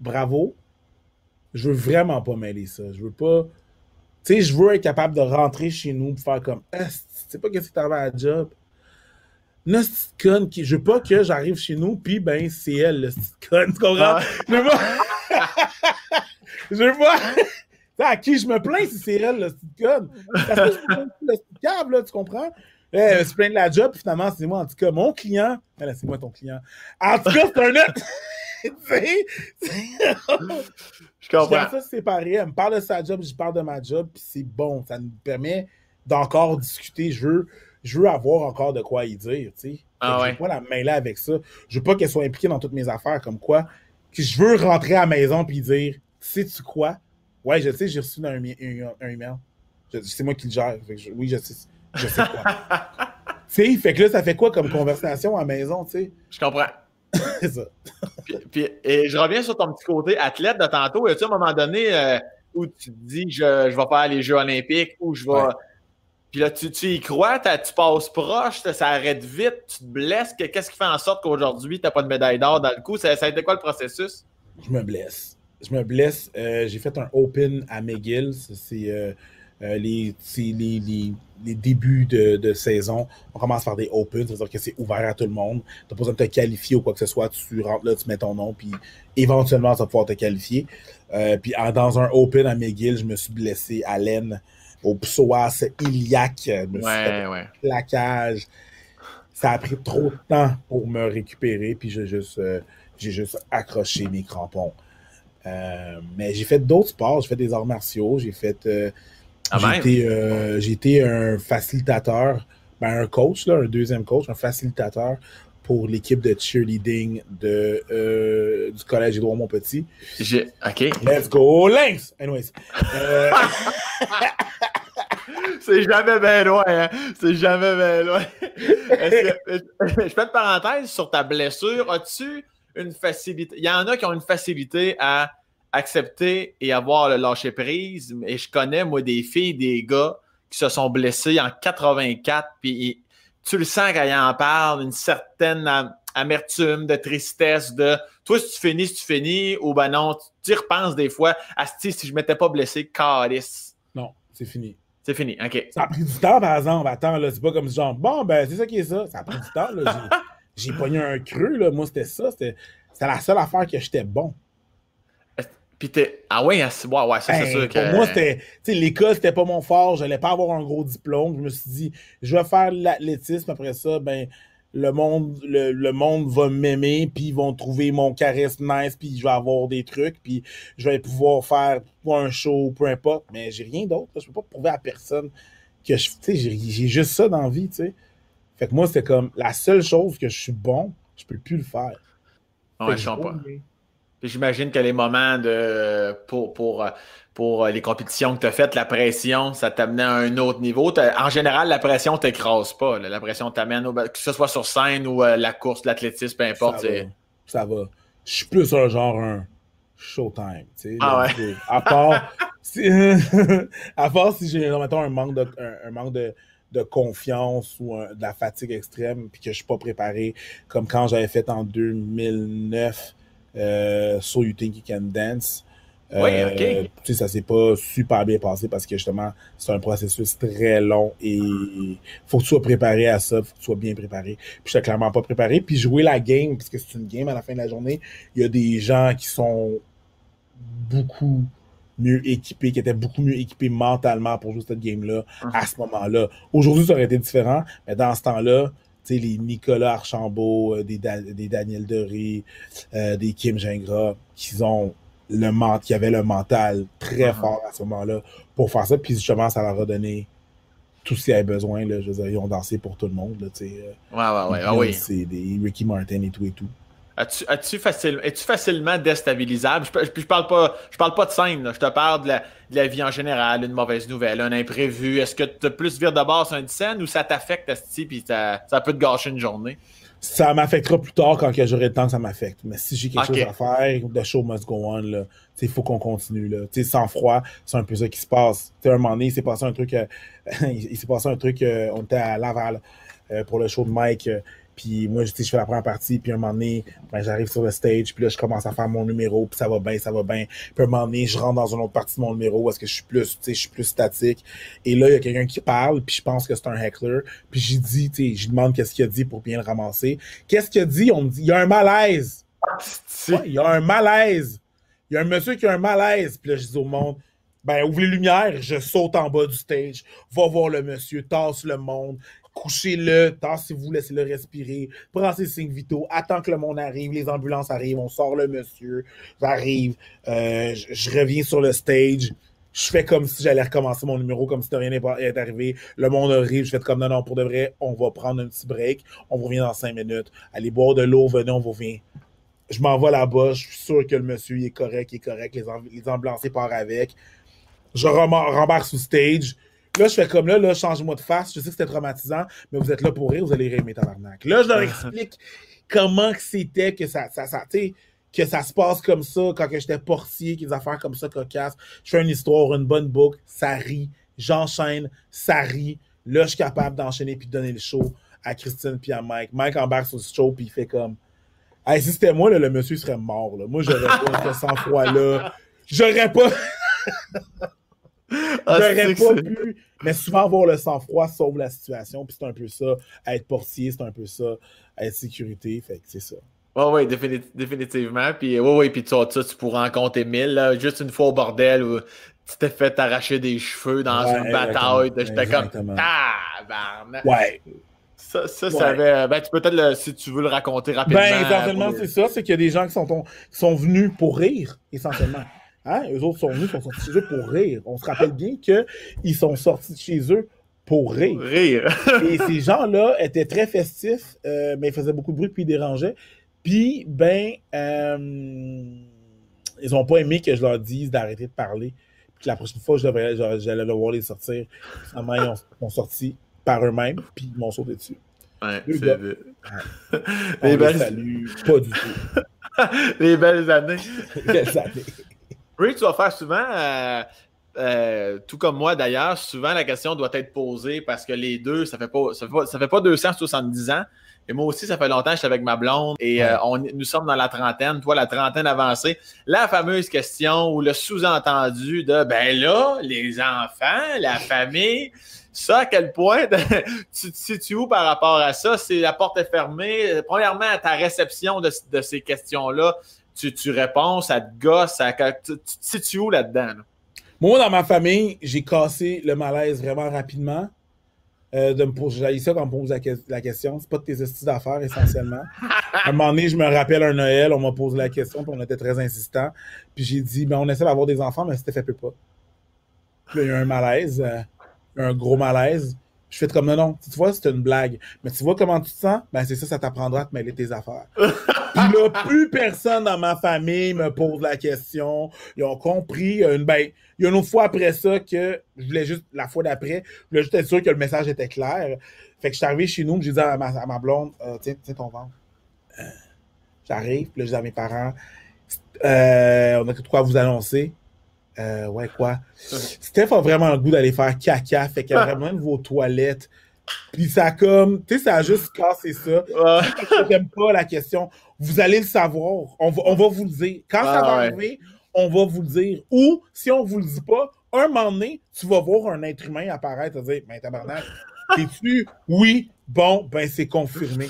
Bravo. Je veux vraiment pas mêler ça. Je veux pas. Tu sais, je veux être capable de rentrer chez nous pour faire comme sais pas qu'est-ce qui t'arrive à la job. Une petite conne qui. Je veux pas que j'arrive chez nous, puis ben, c'est elle, le petite conne. Tu comprends? Je veux pas. <laughs> je veux pas. <laughs> à qui je me plains si c'est elle, le petite conne? Parce que je le petit câble, là, tu comprends? Eh, elle se plaint de la job, puis finalement, c'est moi, en tout cas, mon client. Ben c'est moi ton client. En tout cas, c'est un autre. <laughs> je comprends. ça séparé. Elle me parle de sa job, je parle de ma job, puis c'est bon. Ça nous permet d'encore discuter. Je veux, je veux avoir encore de quoi y dire, tu sais. Ah je veux pas la mêler avec ça. Je veux pas qu'elle soit impliquée dans toutes mes affaires, comme quoi. Que je veux rentrer à la maison puis dire, sais-tu quoi? Ouais, je sais, j'ai reçu un, un, email. C'est moi qui le gère. oui, je sais, je sais quoi. <laughs> tu sais, fait que là, ça fait quoi comme conversation à la maison, tu sais? Je comprends. <laughs> C'est ça. puis, et je reviens sur ton petit côté athlète de tantôt. Y a-tu un moment donné euh, où tu te dis, je, je vais faire les Jeux Olympiques ou je vais. Puis là, tu, y crois, tu passes proche, ça arrête vite, tu te blesses. Qu'est-ce qui fait en sorte qu'aujourd'hui, tu n'as pas de médaille d'or dans le coup? Ça, a été quoi le processus? Je me blesse. Je me blesse. Euh, j'ai fait un Open à McGill. C'est euh, euh, les, les, débuts de, saison. On commence par des Open, c'est-à-dire que c'est ouvert à tout le monde. Tu n'as pas besoin de te qualifier ou quoi que ce soit. Tu rentres là, tu mets ton nom, puis éventuellement, tu vas pouvoir te qualifier. puis dans un Open à McGill, je me suis blessé à l'aine au psoas iliaque, ouais, ouais. plaquage. Ça a pris trop de temps pour me récupérer, puis j'ai juste, j'ai juste accroché mes crampons. mais j'ai fait d'autres sports, j'ai fait des arts martiaux, j'ai fait. Ah j'ai été, un facilitateur, ben un coach, là, un deuxième coach, un facilitateur pour l'équipe de cheerleading de, euh, du collège Édouard Montpetit. OK. Let's go, Lynx! Anyways. Euh, <laughs> C'est jamais bien loin, hein? C'est jamais bien loin. <laughs> je fais une parenthèse sur ta blessure. As-tu une facilité? Il y en a qui ont une facilité à accepter et avoir le lâcher prise. Et je connais, moi, des filles, des gars qui se sont blessés en 84, puis tu le sens quand ils en parlent, une certaine amertume, de tristesse, de toi, si tu finis, si tu finis, ou ben non, tu y repenses des fois, à si je m'étais pas blessé, calice. Non, c'est fini. C'est fini, OK. Ça a pris du temps, par exemple. Attends, là, c'est pas comme genre, bon, ben, c'est ça qui est ça. Ça a pris du temps, là. <laughs> J'ai pogné un creux, là. Moi, c'était ça. C'était la seule affaire que j'étais bon. Puis t'es. Ah ouais, ouais, ouais ça, c'est sûr que. Pour moi, c'était. Tu sais, l'école, c'était pas mon fort. Je n'allais pas avoir un gros diplôme. Je me suis dit, je vais faire l'athlétisme. Après ça, ben, le monde, le, monde va m'aimer, puis ils vont trouver mon charisme nice, puis je vais avoir des trucs, puis je vais pouvoir faire un show, peu importe. Mais j'ai rien d'autre. Je peux pas prouver à personne que je. Tu sais, j'ai juste ça dans la vie, tu sais. Fait que moi, c'était comme la seule chose que je suis bon, je peux plus le faire. Ouais, je pas j'imagine que les moments de pour, pour, pour les compétitions que tu as faites, la pression, ça t'amenait à un autre niveau. En général, la pression t'écrase pas. La pression t'amène, que ce soit sur scène ou euh, la course, l'athlétisme, peu importe. Ça va. ça va. Je suis plus un genre un showtime. ah ouais. À part, <laughs> si, <laughs> à part si j'ai un manque de, un, manque de, de confiance ou de la fatigue extrême puis que je suis pas préparé, comme quand j'avais fait en 2009 euh, So You Think You Can Dance. oui, euh, ok. Tu sais, ça s'est pas super bien passé parce que justement, c'est un processus très long et faut que tu sois préparé à ça, faut que tu sois bien préparé. Puis j'étais clairement pas préparé. Puis jouer la game, puisque c'est une game à la fin de la journée, il y a des gens qui sont beaucoup mieux équipés, qui étaient beaucoup mieux équipés mentalement pour jouer cette game-là à ce moment-là. Aujourd'hui, ça aurait été différent, mais dans ce temps-là, les Nicolas Archambault, euh, des, des, Daniel Doré, euh, des Kim Gingras, qui ont le qui avaient le mental très uh-huh. fort à ce moment-là pour faire ça. Puis justement, ça leur a donné tout ce qu'ils avaient besoin. Là, je veux dire, ils ont dansé pour tout le monde. Là, euh. ouais, ouais, ouais. Ah, oui. C'est des Ricky Martin et tout et tout. As-tu facile, es-tu facilement déstabilisable? Je, je, parle pas, je parle pas de scène, je te parle de la, vie en général, une mauvaise nouvelle, un imprévu. Est-ce que tu as plus vire de bord sur une scène ou ça t'affecte, puis ça, ça peut te gâcher une journée? Ça m'affectera plus tard quand j'aurai le temps que ça m'affecte. Mais si j'ai quelque chose à faire, the show must go on. Il faut qu'on continue. Là. sans froid, c'est un peu ça qui se passe. T'sais, un moment donné, il s'est passé un truc. Euh, <laughs> il s'est passé un truc. Euh, on était à Laval euh, pour le show de Mike. Puis moi, je, je fais la première partie, puis un moment donné, ben, j'arrive sur le stage, puis là, je commence à faire mon numéro, puis ça va bien, ça va bien. Puis un moment donné, je rentre dans une autre partie de mon numéro parce que je suis plus, tu sais, je suis plus statique. Et là, il y a quelqu'un qui parle, puis je pense que c'est un heckler. Puis j'ai dit, tu sais, je demande qu'est-ce qu'il a dit pour bien le ramasser. Qu'est-ce qu'il a dit? On me dit, il y a un malaise. il y a un malaise. Il y a un monsieur qui a un malaise. Puis là, je dis au monde, ben, ouvre les lumières, je saute en bas du stage, va voir le monsieur, tasse le monde, couchez-le, tassez-vous, laissez-le respirer, prenez ses signes vitaux, attends que le monde arrive, les ambulances arrivent, on sort le monsieur, j'arrive, euh, je, reviens sur le stage, je fais comme si j'allais recommencer mon numéro, comme si de rien n'était arrivé, le monde arrive, je fais comme non, non, pour de vrai, on va prendre un petit break, on revient dans cinq minutes, allez boire de l'eau, venez, on revient. Je m'en vais là-bas, je suis sûr que le monsieur est correct, il est correct, les, les ambulanciers partent avec. Je rembarque sur stage, Là, je fais comme là, là, change-moi de face. Je sais que c'était traumatisant, mais vous êtes là pour rire, vous allez rire mes tabarnak. Là, je leur explique comment c'était que ça, ça, ça que ça se passe comme ça quand j'étais portier, qu'il y a des affaires comme ça cocasses. Je fais une histoire, une bonne boucle, ça rit. J'enchaîne, ça rit. Là, je suis capable d'enchaîner puis de donner le show à Christine puis à Mike. Mike embarque sur le show puis il fait comme. Hey, si c'était moi, là, le monsieur serait mort. Là. Moi, j'aurais pas <laughs> ce sang-froid-là. J'aurais pas. <laughs> <laughs> Ah, J'aurais pas pu. Mais souvent, avoir le sang-froid sauve la situation. Puis c'est un peu ça. être portier, c'est un peu ça. être sécurité. Fait que c'est ça. Oui, oui, définitivement. Puis, oui, oui, puis tu, tu pourras en compter mille. Juste une fois au bordel où tu t'es fait arracher des cheveux dans une bataille. J'étais comme tabarnak. Ouais. Ça, ça, ça avait. Ben, tu peux peut-être, si tu veux le raconter rapidement. Ben, essentiellement, c'est ça. C'est qu'il y a des gens qui sont, qui sont venus pour rire, essentiellement. <laughs> Hein? Eux autres sont venus, sont sortis chez eux pour rire. On se rappelle bien qu'ils sont sortis de chez eux pour rire. Rire. <laughs> Et ces gens-là étaient très festifs, euh, mais ils faisaient beaucoup de bruit puis ils dérangeaient. Puis, ben, euh, ils n'ont pas aimé que je leur dise d'arrêter de parler. Puis la prochaine fois, j'allais devoir les sortir. Finalement, ils ont, sorti par eux-mêmes, puis ils m'ont sauté dessus. Ouais, c'est ouais. <laughs> Les belles... Salut, pas du tout. <laughs> les belles années. Les belles années. Tu vas faire souvent, euh, euh, tout comme moi d'ailleurs, souvent la question doit être posée parce que les deux, ça fait pas, ça fait pas, ça fait pas 270 ans. Et moi aussi, ça fait longtemps que je suis avec ma blonde et euh, on, nous sommes dans la trentaine, toi la trentaine avancée. La fameuse question ou le sous-entendu de ben là, les enfants, la famille, ça, à quel point <laughs> tu te situes où par rapport à ça? C'est la porte est fermée. Premièrement, à ta réception de, ces questions-là, tu, tu, réponds, ça te gosse, ça, tu, te situes où là-dedans? Moi, dans ma famille, j'ai cassé le malaise vraiment rapidement. Euh, de me poser, ça quand on me pose la, question. C'est pas de tes astuces d'affaires, essentiellement. <laughs> à un moment donné, je me rappelle un Noël, on m'a posé la question, puis on était très insistant. Puis j'ai dit, ben, on essaie d'avoir des enfants, mais c'était fait peu pas. Puis là, il y a eu un malaise, euh, un gros malaise. Je fais comme non, non, tu vois, c'est une blague. Mais tu vois comment tu te sens? Ben, c'est ça, ça t'apprendra à te mêler tes affaires. <laughs> Puis là, plus personne dans ma famille me pose la question. Ils ont compris. Une, ben, il y a une autre fois après ça que je voulais juste, la fois d'après, je voulais juste être sûr que le message était clair. Fait que je suis arrivé chez nous, j'ai dit à ma, blonde, euh, tiens, tiens ton ventre. Euh, j'arrive, puis là, je dis à mes parents, euh, on a quoi vous annoncer. Euh, ouais, quoi? Steph a vraiment le goût d'aller faire caca, fait qu'elle a vraiment <laughs> vos toilettes. Puis ça comme, tu sais, ça a juste cassé ça. Je n'aime pas la question. Vous allez le savoir. On va, on va vous le dire. Quand ça va arriver, on va vous le dire. Ou, si on vous le dit pas, un moment donné, tu vas voir un être humain apparaître et dire, ben tabarnak, t'es-tu? Oui, bon, ben c'est confirmé.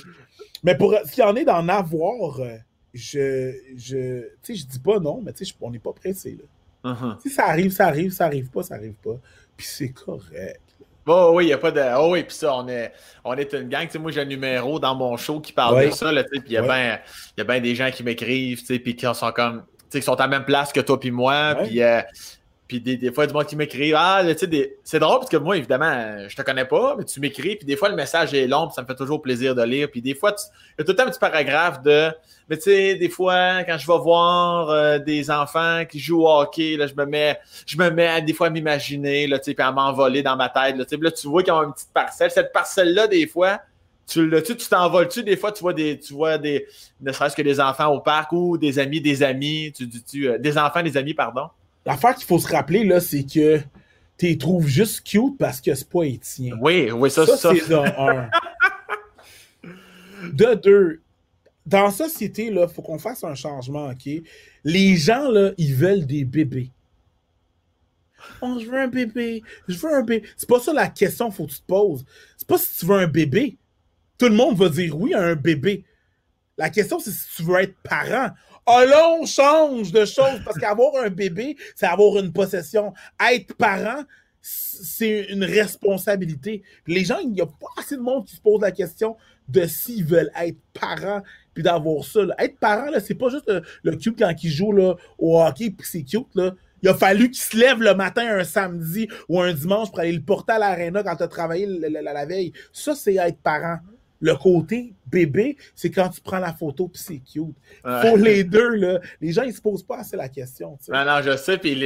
Mais pour ce qu'il y en est d'en avoir, euh, je, je, tu sais, je dis pas non, mais tu sais, on n'est pas pressé, là. Uh-huh. Si ça arrive, ça arrive, ça arrive pas, ça arrive pas. Puis c'est correct. Oh oui, il n'y a pas de. Oh oui, puis ça, on est, on est une gang. sais moi, j'ai un numéro dans mon show qui parle de ça. Puis il y a bien des gens qui m'écrivent, puis qui sont comme. Qui sont à la même place que toi puis moi. Puis euh, puis des, des, fois, du monde qui m'écrit Ah, tu sais, c'est drôle parce que moi, évidemment, je te connais pas, mais tu m'écris. Puis des fois, le message est long, puis ça me fait toujours plaisir de lire. Puis des fois, il y a tout un petit paragraphe de Mais tu sais, des fois, quand je vais voir euh, des enfants qui jouent au hockey, là, je me mets, je me mets des fois à m'imaginer, là, puis à m'envoler dans ma tête. Là, tu vois qu'il y a une petite parcelle. Cette parcelle-là, des fois, tu le tu t'envoles-tu des fois tu vois des tu vois des ne serait-ce que des enfants au parc ou des amis des amis tu, tu euh, des enfants des amis pardon L'affaire qu'il faut se rappeler, là, c'est que tu les trouves juste cute parce que c'est pas Étienne. Oui, oui, ça, ça. c'est de un. <laughs> de deux, dans la société, il faut qu'on fasse un changement, OK? Les gens, là, ils veulent des bébés. Oh, je veux un bébé. Je veux un bébé. C'est pas ça la question qu'il faut que tu te poses. C'est pas si tu veux un bébé. Tout le monde va dire oui à un bébé. La question, c'est si tu veux être parent. Oh on change de choses parce qu'avoir un bébé, c'est avoir une possession. Être parent, c'est une responsabilité. Les gens, il n'y a pas assez de monde qui se pose la question de s'ils veulent être parents puis d'avoir ça. Être parent, c'est pas juste le, cute quand il joue là, au hockey puis c'est cute. Il a fallu qu'il se lève le matin un samedi ou un dimanche pour aller le porter à l'aréna quand tu as travaillé la veille. Ça, c'est être parent. Le côté bébé, c'est quand tu prends la photo puis c'est cute. Pour les deux, là, les gens, ils se posent pas assez la question. Non, non, je sais. Puis,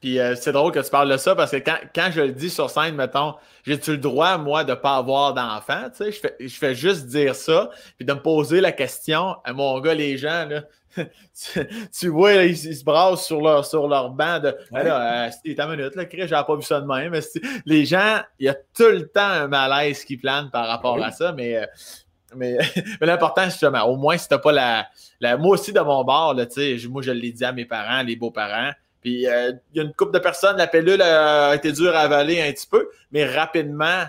puis euh, c'est drôle que tu parles de ça parce que quand, quand je le dis sur scène, mettons, j'ai-tu le droit, moi, de ne pas avoir d'enfant? Tu sais, je fais, je fais juste dire ça, puis de me poser la question à mon gars, les gens, là, tu, vois, ils, se brassent sur leur, sur leur banc de ouais. là, euh, ta minute, là, j'avais pas vu ça de même. Mais les gens, il y a tout le temps un malaise qui plane par rapport à ça, mais. Euh, <laughs> mais, l'important, c'est justement, au moins, si t'as pas la, la. Moi aussi, de mon bord, là, moi, je l'ai dit à mes parents, les beaux-parents. Puis, euh, il y a une couple de personnes, la pilule a été dure à avaler un petit peu, mais rapidement,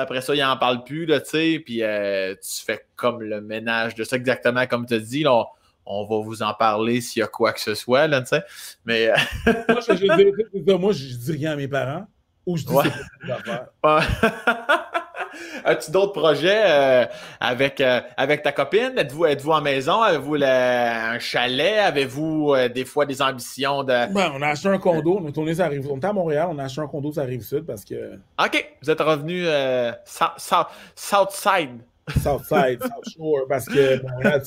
après ça, il n'en parle plus, tu sais, puis euh, tu fais comme le ménage de ça exactement comme tu as dit. Là, on, va vous en parler s'il y a quoi que ce soit, là, tu sais. Mais. <laughs> moi, je, je, moi, je dis rien à mes parents ou je dis ouais. c'est <laughs> <laughs> As-tu d'autres projets euh, avec, euh, avec ta copine? Êtes-vous êtes en maison? Avez-vous un chalet? Avez-vous euh, des fois des ambitions de. Ben, on a acheté un condo. On est, tourné, ça arrive... on est à Montréal. On a acheté un condo, ça arrive sud parce que. OK. Vous êtes revenu Southside. Southside, South Shore, parce que Montréal,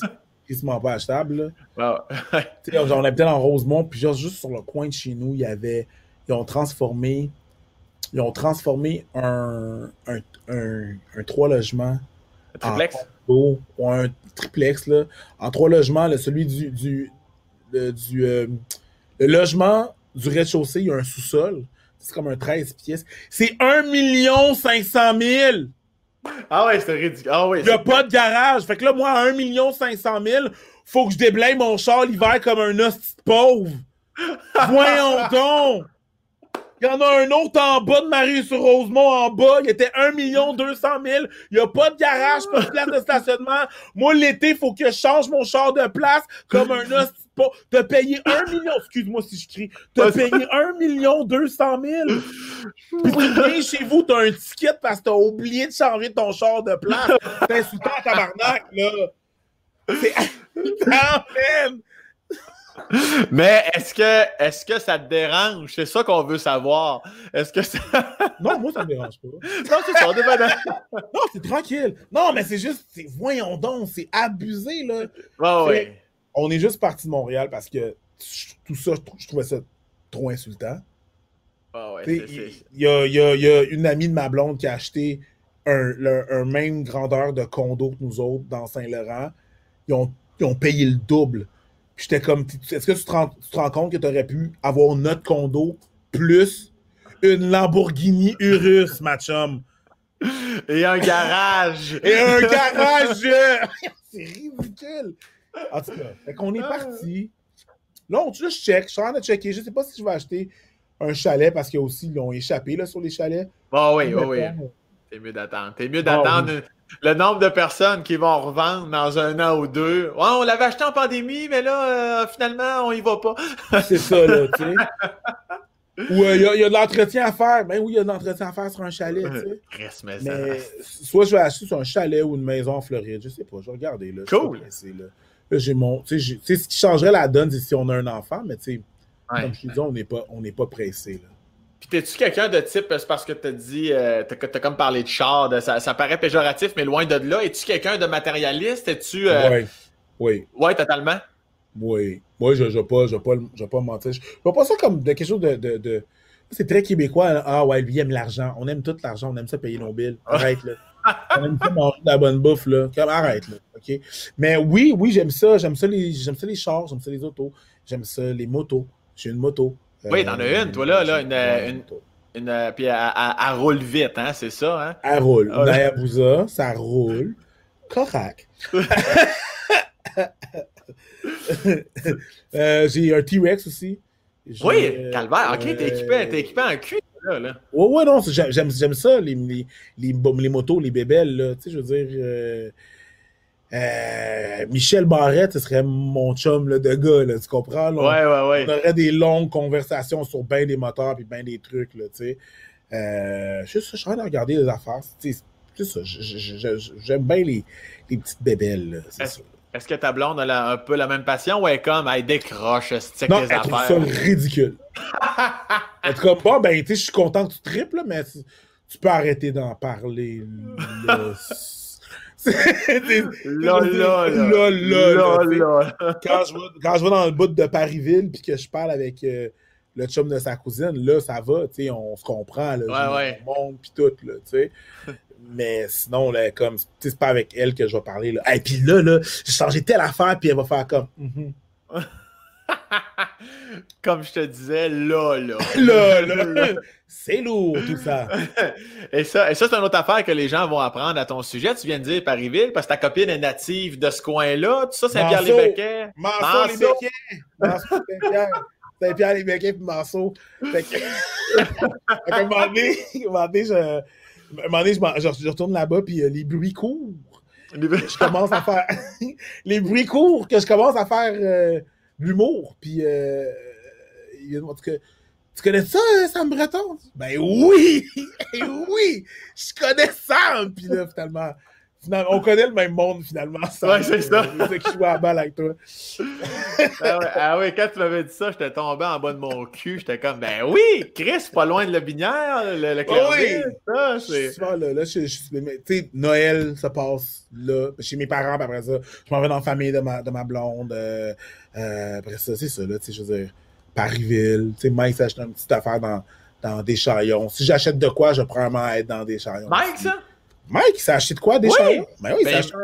c'est pas achetable. Là. <laughs> on habitait dans Rosemont, puis juste sur le coin de chez nous, il y avait. Ils ont transformé ils ont transformé un, un, un, trois logements. Un triplex? En ou un triplex, là, en trois logements. celui du. du, le, du euh, le logement du rez-de-chaussée, il y a un sous-sol. C'est comme un 13 pièces. C'est 1 500 000! Ah ouais, c'est ridicule. Ah ouais, il n'y a pas de garage. Fait que là, moi, à 1 500 000, faut que je déblaye mon char l'hiver comme un hostie pauvre. Voyons donc! Il y en a un autre en bas de Marie-sur-Rosemont, en bas. Il était 1 200 000. Il n'y a pas de garage, pas de place de stationnement. Moi, l'été, il faut que je change mon char de place comme un os. T'as payé 1 million, excuse-moi si je crie, t'as payé 1 million 200 000. Puis tu viens chez vous, t'as un ticket parce que t'as oublié de changer ton char de place. C'est insultant, tabarnak, là. C'est <laughs> man. Mais est-ce que, est que ça te dérange? C'est ça qu'on veut savoir. Est-ce que ça... <laughs> non, moi, ça me dérange pas. Non, c'est ça, <laughs> Non, c'est tranquille. Non, mais c'est juste, voyons donc, c'est abusé, là. On est juste parti de Montréal parce que tout ça, je trouvais ça trop insultant. il, y a, une amie de ma blonde qui a acheté un, un même grandeur de condo que nous autres dans Saint-Laurent. Ils ont, ils ont payé le double j'étais comme, est-ce que tu te, rends, compte que tu aurais pu avoir notre condo plus une Lamborghini Urus, ma chum? Et un garage! Et un <laughs> garage! <laughs> C'est ridicule! En tout cas, fait qu'on est parti. Là, on juste check. Je suis en train de checker. Je sais pas si je vais acheter un chalet parce qu'ils aussi ils ont échappé là, sur les chalets. Ah oui, oui, oui. T'es mieux d'attendre. T'es mieux d'attendre le nombre de personnes qui vont revendre dans un an ou deux. Ouais, on l'avait acheté en pandémie, mais là, euh, finalement, on y va pas. C'est ça, là, tu sais. <laughs> Ou euh, il y, a de l'entretien à faire. Ben oui, il y a de l'entretien à faire sur un chalet, tu sais. <laughs> mais, mais soit je vais acheter sur un chalet ou une maison en Floride, je sais pas, je vais regarder, là. Cool. là. j'ai mon. Tu sais, ce qui changerait la donne, c'est si on a un enfant, mais tu sais, comme je te dis, on n'est pas, pas pressé, là. Puis t'es-tu quelqu'un de type, c'est parce que t'as dit, euh, t'as, comme parlé de char, ça, ça, paraît péjoratif, mais loin de là. Es-tu quelqu'un de matérialiste? Es-tu. Euh... Oui. Oui. Oui, totalement. Oui. Moi, je ne vais pas, je pas, je pas mentir. Je vois pas ça comme de quelque chose de. de, de... C'est très québécois. Hein. Ah ouais, lui aime l'argent. On aime tout l'argent. On aime ça payer nos billes. Arrête, là. on aime ça manger de la bonne bouffe, là. Comme, arrête, là. OK? Mais oui, oui, j'aime ça. J'aime ça les, j'aime ça les chars. J'aime ça les autos. J'aime ça les motos. J'ai une moto. Oui, t'en as une, toi, là, là une, une, une, puis elle, roule vite, hein, c'est ça, hein? Elle roule. Une Hayabusa, ça roule. Correct. <laughs> euh, j'ai un T-Rex aussi. Oui, euh, calvaire. Ok, t'es équipé, es équipé en cul, là. là. Ouais, ouais, non, j'aime ça, les, les, les, les, motos, les bébelles, là. Tu sais, je veux dire. Euh, euh, Michel Barrette, ce serait mon chum là, de gars, là, tu comprends? ouais, ouais, ouais. On aurait des longues conversations sur bien des moteurs et bien des trucs, là, tu sais. Euh, je, suis en train de regarder les affaires. C'est ça, j'aime bien les, les, petites bébelles, c'est ça. Est-ce que ta blonde a un peu la même passion ou elle est comme elle décroche stick non, les elle affaires? ça ridicule. <laughs> elle est comme bon, ben tu sais, je suis content que tu triples, mais tu peux arrêter d'en parler. <laughs> Quand je, vais, quand je vais dans le bout de Parisville puis que je parle avec euh, le chum de sa cousine, là, ça va, tu sais, on se comprend, là, ouais, ouais. monde puis tout, là, tu sais. <laughs> Mais sinon, là, comme, c'est pas avec elle que je vais parler, là. Et puis là, là, j'ai changé telle affaire, puis elle va faire comme, mm <laughs> Comme je te disais, là, là. là, là. C'est lourd, tout ça. <laughs> et ça, et ça c'est une autre affaire que les gens vont apprendre à ton sujet. Tu viens de dire Paris-Ville, parce que ta copine est native de ce coin-là. Tout ça, Saint-Pierre-les-Béquets. Marceau-les-Béquets. Marceau-les-Béquets. Saint-Pierre-les-Béquets puis Marceau. Fait que, <laughs> un moment donné, je, un moment donné, je, je- retourne là-bas, puis euh, les bruits courts. Je commence à faire. <laughs> les bruits courts que je commence à faire euh, l'humour. Puis, euh, en tout cas, tu connais ça, euh, Sam Breton? Ben oui! <laughs> oui! Je connais Sam! Puis là, finalement, finalement, on connaît le même monde, finalement. Sam. Ouais, c'est ça. C'est ça qui joue à la balle avec toi. <laughs> ah, ouais, ah ouais, quand tu m'avais dit ça, j'étais tombé en bas de mon cul. J'étais comme, ben oui, Chris, pas loin de la binière, le, le Clairville, oui. ça, c'est. souvent là, là, je, je- mais, tu sais, Noël, ça passe là, chez mes parents, puis après ça, je m'en vais dans la famille de ma, de ma blonde, euh, euh, après ça, c'est ça, là, tu sais, je veux dire, Parisville, tu sais, Mike s'achète une petite affaire dans, dans des chaillons. Si j'achète de quoi, je vais probablement être dans des chaillons. Mike, ça? Mike, il s'est acheté de quoi, des Oui. chaillons? Ben oui, il s'est Ben- acheté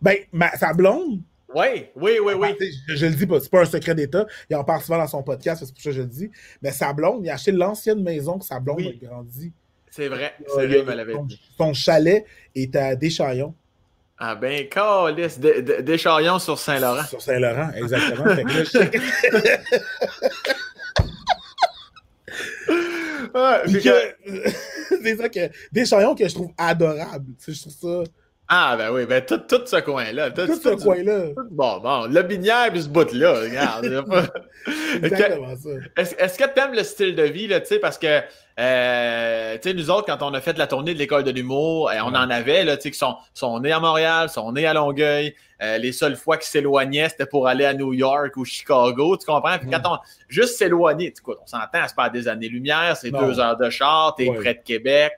Ben, ma- sa blonde, Oui, oui, oui, oui. ben, je, je le dis pas, c'est pas un secret d'État, il en parle souvent dans son podcast, c'est pour ça que je le dis, mais sa blonde, il a acheté l'ancienne maison que sa blonde Oui. a grandi. C'est vrai, Euh, c'est vrai, me l'avait son, dit. son chalet est à Deschaillons. Ah ben, calice, des des- des chaillons sur Saint-Laurent. Sur Saint-Laurent, exactement. <laughs> Fait que là, je- <laughs> Puis puis que- <laughs> c'est ça que. Des chaillons que je trouve adorables. Je trouve ça. Ah ben oui, ben tout, tout ce coin-là. Tout, Tout ce tout- coin-là. Bon, bon, le binière puis ce bout-là, regarde. <laughs> Exactement ça. Est-ce est-ce que tu aimes le style de vie, là, tu sais, parce que, euh, tu sais, nous autres, quand on a fait la tournée de l'école de l'humour, eh, on en avait, là, tu sais, qui sont, sont nés à Montréal, sont nés à Longueuil. Euh, les seules fois qu'ils s'éloignaient, c'était pour aller à New York ou Chicago, tu comprends? Puis quand on juste s'éloigner, tu on s'entend, c'est pas des années-lumière, c'est Non. deux heures de char, t'es Ouais. près de Québec.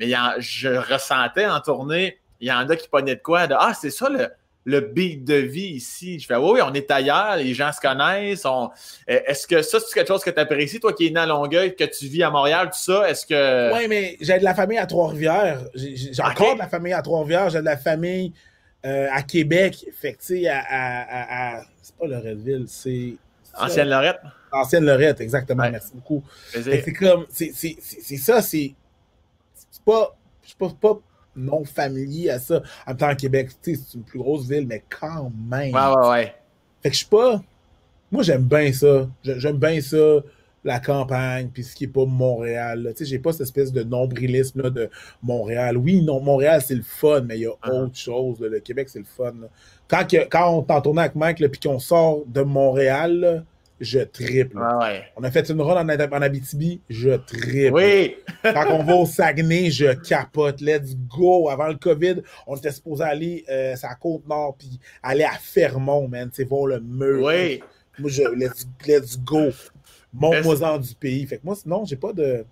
Mais y en- je ressentais en tournée, il y en a qui pognaient de quoi? De, ah, c'est ça le, le beat de vie ici. Je fais, oui, oui, on est ailleurs, les gens se connaissent. on- euh, Est-ce que ça, c'est quelque chose que tu apprécies, toi qui es né à Longueuil, que tu vis à Montréal, tout ça? Est-ce que. Oui, mais j'ai de la famille à Trois-Rivières. J'ai encore de la famille à Trois-Rivières. J'ai de la famille euh, à Québec. Fait que, tu sais, à. à- à- à- C'est pas Loretteville, c'est. Ancienne Lorette? Ancienne Lorette, exactement. Ouais. Merci beaucoup. C'est comme. c'est- ça, c'est. C'est pas. Je suis pas, pas non familier à ça. En même temps, Québec, c'est une plus grosse ville, mais quand même. Ouais, ouais, ouais. Fait que je suis pas. Moi, j'aime bien ça. J'ai- J'aime bien ça, la campagne, puis ce qui est pas Montréal. Tu sais, j'ai pas cette espèce de nombrilisme là, de Montréal. Oui, non, Montréal, c'est le fun, mais il y a Uh-huh. autre chose. là. Le Québec, c'est le fun. là. Quand, quand on t'en tournait avec Mike, puis qu'on sort de Montréal, je triple. Ouais. On a fait une run en, en Abitibi, je triple. Oui! <laughs> Quand on va au Saguenay, je capote. Let's go. Avant le COVID, on était supposé aller euh, sur la côte nord puis aller à Fermont, man. Tu sais, voir le mur. Oui! Moi, je, let's, let's go. Monte-moi-en du pays. Fait que moi, sinon, j'ai pas de.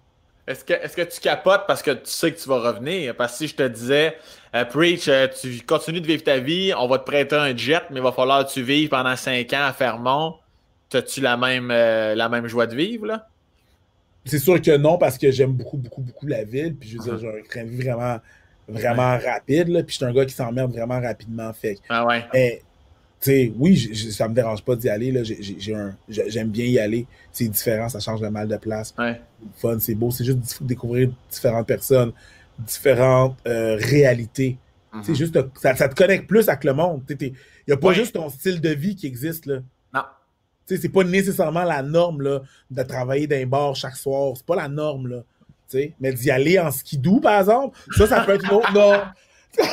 Est-ce que, est-ce que tu capotes parce que tu sais que tu vas revenir? Parce que si je te disais, euh, Preach, euh, tu continues de vivre ta vie, on va te prêter un jet, mais il va falloir que tu vives pendant cinq ans à Fermont. T'as-tu la même, euh, la même joie de vivre, là? C'est sûr que non, parce que j'aime beaucoup, beaucoup, beaucoup la ville. Puis je veux dire, Uh-huh. j'ai un train de vie vraiment, vraiment rapide. Là, puis je suis un gars qui s'emmerde vraiment rapidement. Fait Ah ouais. Mais, tu sais, oui, j- j- ça me dérange pas d'y aller. là. J'aime bien y aller. C'est différent, ça change le mal de place. Ouais. Fun, c'est beau. C'est juste découvrir différentes personnes, différentes euh, réalités. C'est juste, ça, ça te connecte plus avec le monde. Il n'y a pas Ouais. juste ton style de vie qui existe. là. Non. C'est pas nécessairement la norme là, de travailler dans un bar chaque soir. C'est pas la norme. Là, mais d'y aller en skidoo, par exemple, ça, ça peut être une autre norme. <laughs>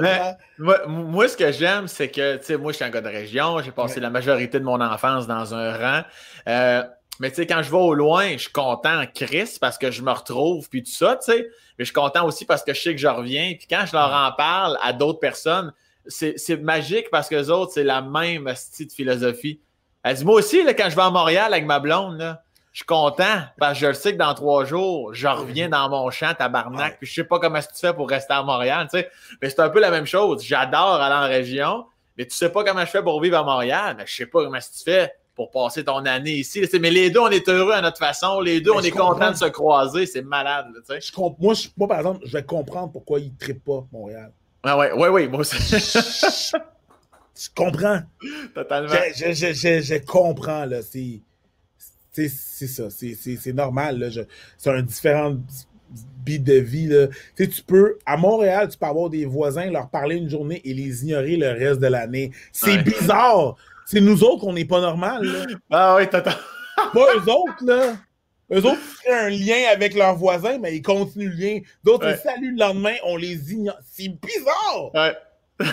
Mais- Moi, moi, ce que j'aime, c'est que, tu sais, moi, je suis un gars de région, j'ai passé Ouais. la majorité de mon enfance dans un rang. Euh, mais tu sais, quand je vais au loin, je suis content en crise parce que je me retrouve, puis tout ça, tu sais. Mais je suis content aussi parce que je sais que je reviens. Puis quand je leur en parle à d'autres personnes, c'est c'est magique parce que les autres, c'est la même style de philosophie. Elle dit, moi aussi, là, quand je vais à Montréal avec ma blonde, là, je suis content parce que je le sais que dans trois jours, je reviens dans mon champ, tabarnak, Ouais. puis je sais pas comment tu fais pour rester à Montréal, tu sais. Mais c'est un peu la même chose. J'adore aller en région, mais tu sais pas comment je fais pour vivre à Montréal, mais je sais pas comment tu fais pour passer ton année ici. Mais les deux, on est heureux à notre façon. Les deux, Mais on est contents de se croiser. C'est malade, là. Je comp- moi, je- moi, par exemple, je vais comprendre pourquoi ils ne pas Montréal. Ah ouais, ouais, ouais, moi aussi. <laughs> Je comprends? Totalement. Je, je, je, je, comprends, là. C'est ça. C'est- normal, C'est un différent beat de vie, là. Tu sais, tu peux, à Montréal, tu peux avoir des voisins, leur parler une journée et les ignorer le reste de l'année. C'est Ouais. bizarre. C'est nous autres qu'on n'est pas normal, là. Ah oui, totalement. <laughs> Pas eux autres, là. Eux autres créent un lien avec leurs voisins, mais ils continuent le lien. D'autres, Ouais. ils saluent le lendemain, on les ignore. C'est bizarre! Ouais. <laughs>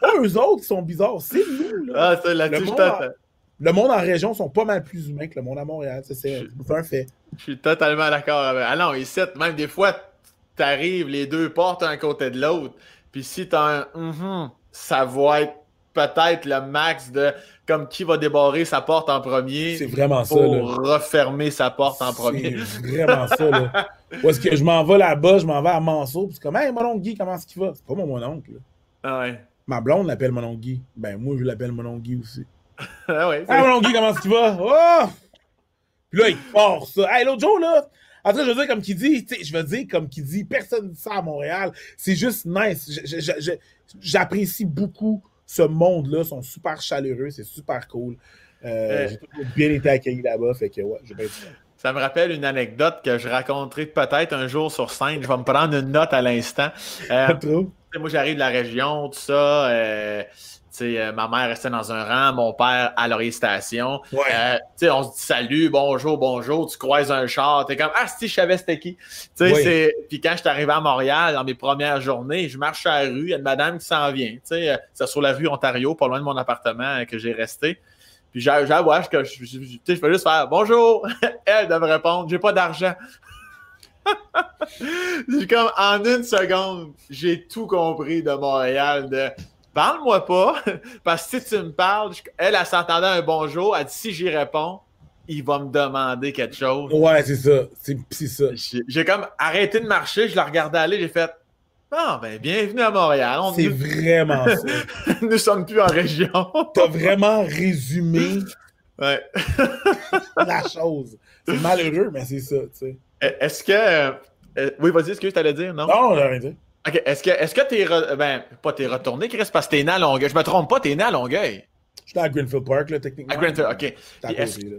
Pas eux autres qui sont bizarres, c'est nous, là. Ah, ça, Le là-dessus, je monde t'attends. Le monde en région sont pas mal plus humains que le monde à Montréal. Ça, c'est un fait. Je suis totalement d'accord avec. Ah non, ici, même des fois, t'arrives les deux portes un côté de l'autre. Puis si t'as un Mhm ça va être peut-être le max de comme qui va débarrer sa porte en premier C'est vraiment ça, pour refermer sa porte en premier. C'est vraiment ça, là. <laughs> Ou est-ce que je m'en vais là-bas, je m'en vais à Manceau, puis c'est comme, hey, mon oncle Guy, comment est-ce qu'il va? C'est pas mon, mon oncle, là. Ah ouais. Ma blonde l'appelle mon oncle Guy. Ben, moi, je l'appelle mon oncle Guy aussi. <laughs> Ah ouais. Hey, mon oncle Guy, comment est-ce qu'il va? Oh! Puis là, il part ça. Hey, l'autre jour, là, en tout cas, je veux dire, comme qu'il dit, tu je veux dire, comme qu'il dit, personne ne dit ça à Montréal. C'est juste nice. J'apprécie beaucoup ce monde-là. Ils sont super chaleureux. C'est super cool. Euh, Euh. J'ai toujours bien été accueilli là-bas. Fait que, ouais, j'ai bien. Ça me rappelle une anecdote que je raconterai peut-être un jour sur scène. Je vais me prendre une note à l'instant. Euh, <laughs> Moi, j'arrive de la région, tout ça. euh, euh, ma mère restait dans un rang, mon père à Laurier Station. Ouais. Euh, tu sais, on se dit salut, bonjour, bonjour. Tu croises un char, t'es comme ah si je savais c'était qui. Puis quand je suis arrivé à Montréal dans mes premières journées, je marche sur la rue, il y a une madame qui s'en vient. Tu sais, euh, c'est sur la rue Ontario, pas loin de mon appartement que j'ai resté. Puis j'avoue que je, je, fais juste faire bonjour. <laughs> Elle devait répondre j'ai pas d'argent. <laughs> J'ai comme en une seconde, j'ai tout compris de Montréal. De parle-moi pas, <laughs> parce que si tu me parles, je- elle, elle s'entendait un bonjour. Elle dit si j'y réponds, il va me demander quelque chose. Ouais, c'est ça. C'est ça. J'ai comme arrêté de marcher, je la regardais aller, j'ai fait Ah, ben, bienvenue à Montréal. On- C'est vraiment ça. <laughs> nous sommes plus en région. T'as vraiment résumé Ouais. la chose. C'est malheureux, mais c'est ça, tu sais. Est-ce que. euh, euh, oui, vas-y, ce que tu allais dire, non? Non, j'ai rien dit. Ok, est-ce que est-ce que t'es. re- Ben, pas t'es retourné, Chris, parce que t'es né à Longueuil. Je me trompe pas, t'es né à Longueuil. J'étais à Greenfield Park, là, techniquement. À Greenfield, ok.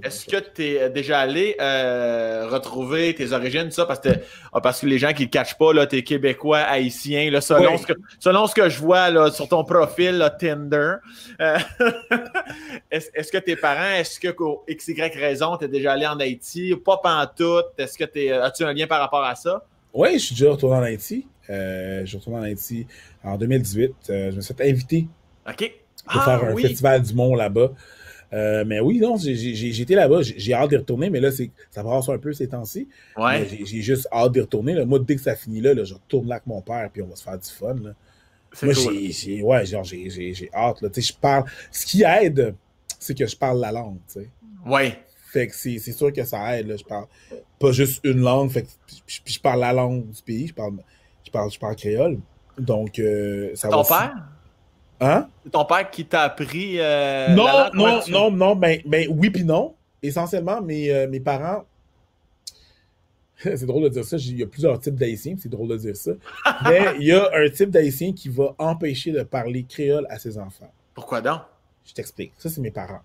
Est-ce que tu es déjà allé euh, retrouver tes origines, ça, parce que, ah, parce que les gens qui ne le cachent pas, tu es québécois, haïtien, là, selon, Oui. ce que, selon ce que je vois là, sur ton profil là, Tinder. euh, <laughs> est-ce que tes parents, est-ce que pour XY raison, tu es déjà allé en Haïti? Pas pantoute? Est-ce que t'es- as-tu un lien par rapport à ça? Oui, je suis déjà retourné en Haïti. Euh, je suis retourné en Haïti en 2018. Euh, je me suis fait inviter OK. Pour Ah, faire un oui. festival du monde là-bas. Euh, mais oui, non, j'ai- été là-bas. J'ai hâte d'y retourner, mais là, ça brasse un peu ces temps-ci. Ouais. J'ai juste hâte d'y retourner. là. Moi, dès que ça finit là, là, je retourne là avec mon père, puis on va se faire du fun. là. Moi, cool. j'ai, ouais, genre, j'ai, hâte. Là. Tu sais, Je parle. Ce qui aide, c'est que je parle la langue. tu sais. Ouais. Fait que c'est, sûr que ça aide. Là. Je parle pas juste une langue. Fait que, puis je parle la langue du pays. Je parle, je parle, je parle créole. Donc, euh, ça Ton va. père? Hein? C'est ton père qui t'a appris. euh, non, non, non, non, ben, ben oui puis non. Essentiellement, mes, euh, mes parents. <laughs> c'est drôle de dire ça. Il y a plusieurs types d'haïtiens, c'est drôle de dire ça. Mais <laughs> il y a un type d'haïtien qui va empêcher de parler créole à ses enfants. Pourquoi donc? Je t'explique. Ça, c'est mes parents.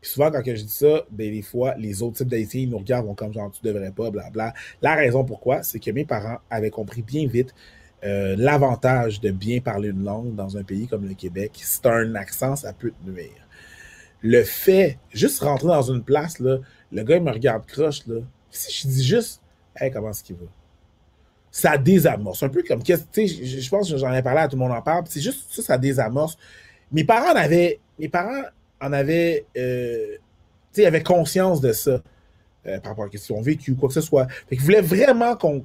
Puis souvent, quand que je dis ça, ben, des fois, les autres types d'haïtiens, ils nous regardent, vont comme genre, tu devrais pas, blabla. La raison pourquoi, c'est que mes parents avaient compris bien vite euh, l'avantage de bien parler une langue dans un pays comme le Québec. C'est un accent, ça peut te nuire. Le fait, juste rentrer dans une place, le gars, il me regarde croche, là. Si je dis juste, hey, comment est-ce qu'il va? Ça désamorce. Un peu comme, tu sais, je pense que j'en ai parlé à tout le monde en parle. C'est juste ça, ça désamorce. Mes parents en avaient, mes parents en avaient, euh, tu sais, avaient conscience de ça euh, par rapport à ce qu'ils ont vécu quoi que ce soit. Fait qu'ils voulaient vraiment qu'on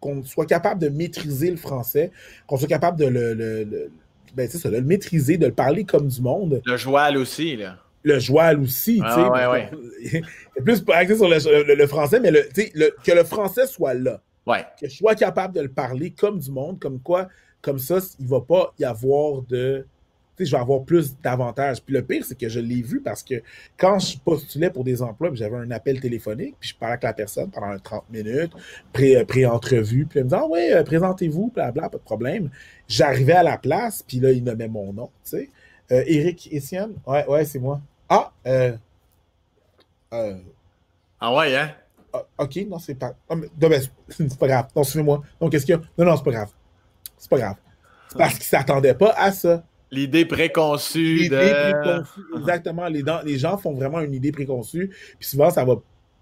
qu'on soit capable de maîtriser le français, qu'on soit capable de le, le, le- ben, ça, de le maîtriser, de le parler comme du monde. Le joual aussi, là. Le joual aussi, Ah, tu sais. ouais, ouais. <laughs> Plus axé sur le, le- le français, mais que le français soit là Ouais. que je sois capable de le parler comme du monde, comme quoi, comme ça, il va pas y avoir de. Je vais avoir plus d'avantages. Puis le pire, c'est que je l'ai vu parce que quand je postulais pour des emplois, j'avais un appel téléphonique, puis je parlais avec la personne pendant 30 minutes, pré- euh, pré-entrevue, puis elle me disait Ah ouais, euh, présentez-vous, blabla, pas de problème. J'arrivais à la place, puis là, il nommait mon nom, tu sais. Euh, Éric Etienne, ouais, ouais, c'est moi. Ah, euh, euh, Ah ouais, hein? ah, ok, non, c'est pas. ah, mais- non, mais c'est <laughs> c'est pas grave. Non, suivez-moi. Donc, qu'est-ce qu'il y a? Non, non, c'est pas grave. C'est pas grave. C'est parce qu'ils s'attendaient pas à ça. L'idée préconçue L'idée de. préconçue, exactement. Les, les gens font vraiment une idée préconçue. Puis souvent, ça va.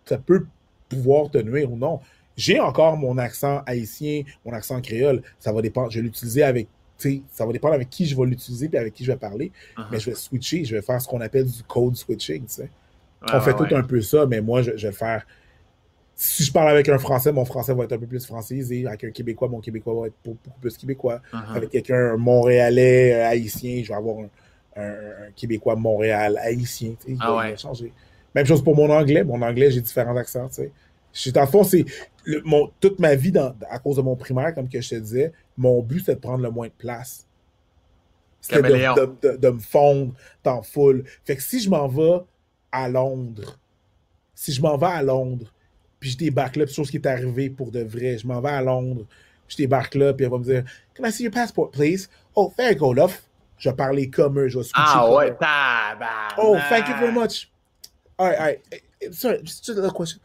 ça peut pouvoir te nuire ou non. J'ai encore mon accent haïtien, mon accent créole. Ça va dépendre. Je vais l'utiliser avec. Ça va dépendre avec qui je vais l'utiliser et avec qui je vais parler. Uh-huh. Mais je vais switcher. Je vais faire ce qu'on appelle du code switching. tu sais. Ouais, On fait ouais, tout un peu ça, mais moi, je, je vais le faire. Si je parle avec un Français, mon Français va être un peu plus francisé. Avec un Québécois, mon Québécois va être beaucoup plus Québécois. Uh-huh. Avec quelqu'un, un Montréalais, euh, haïtien, je vais avoir un, un- un Québécois Montréal haïtien. tu sais, Ah ouais. changer. Même chose pour mon anglais. Mon anglais, j'ai différents accents. tu sais. Je- Dans le fond, c'est toute ma vie, dans- à cause de mon primaire, comme que je te disais, mon but, c'était de prendre le moins de place. C'était de- de- de me fondre dans foule. Fait que si je m'en vais à Londres, si je m'en vais à Londres, puis je débarque là, puis chose qui est arrivée pour de vrai, je m'en vais à Londres, je débarque là, puis elle va me dire Can I see your passport, please? Oh, there you go, love. Je vais parler comme eux, je vais switcher Ah ouais, tabarnak. Oh, thank you very much. All right, all right. Eh, eh, Sorry, just, just a little question.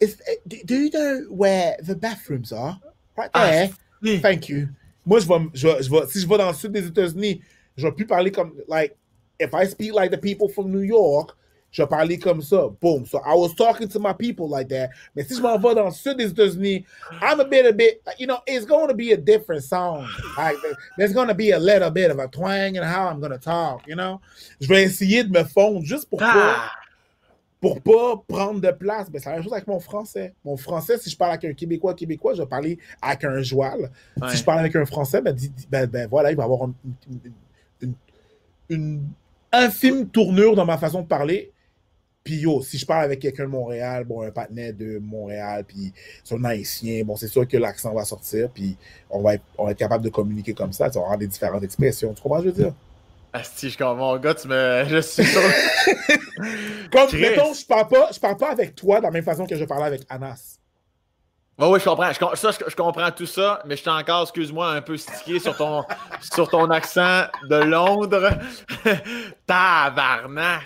Is, eh, do, you know where the bathrooms are? Right Ah, there. Thank you. Moi, je vais, je, je vais- si je vais dans le sud des États-Unis, je vais plus parler comme, like, if I speak like the people from New York, je vais parler comme ça. Boom. So I was talking to my people like that. Mais si je m'en vais dans le sud des États-Unis, I'm a bit, a bit, you know, it's going to be a different sound. Like, there's going to be a little bit of a twang in how I'm going to talk, you know? Je vais essayer de me fondre juste pour pas Ah, pour pas prendre de place. Ben, c'est la même chose avec mon français. Mon français, si je parle avec un Québécois, Québécois, je vais parler avec un joual. Ouais. Si je parle avec un Français, ben, ben, ben, voilà, il va avoir une, une- une- une infime tournure dans ma façon de parler. Puis yo, si je parle avec quelqu'un de Montréal, bon, un partenaire de Montréal, puis son haïtien, bon, c'est sûr que l'accent va sortir, puis on va, être, on va être capable de communiquer comme ça, tu vas avoir des différentes expressions. Tu comprends ce que je veux dire? Asti, je comprends. Mon gars, tu me. Je suis sûr. <laughs> Comme, Chris. mettons, je parle pas, je parle pas avec toi de la même façon que je parlais avec Anas. Oui, oui, je comprends. Je, ça, je, je comprends tout ça, mais je suis encore, excuse-moi, un peu stické sur ton, sur ton accent de Londres. <laughs> Tabarnak!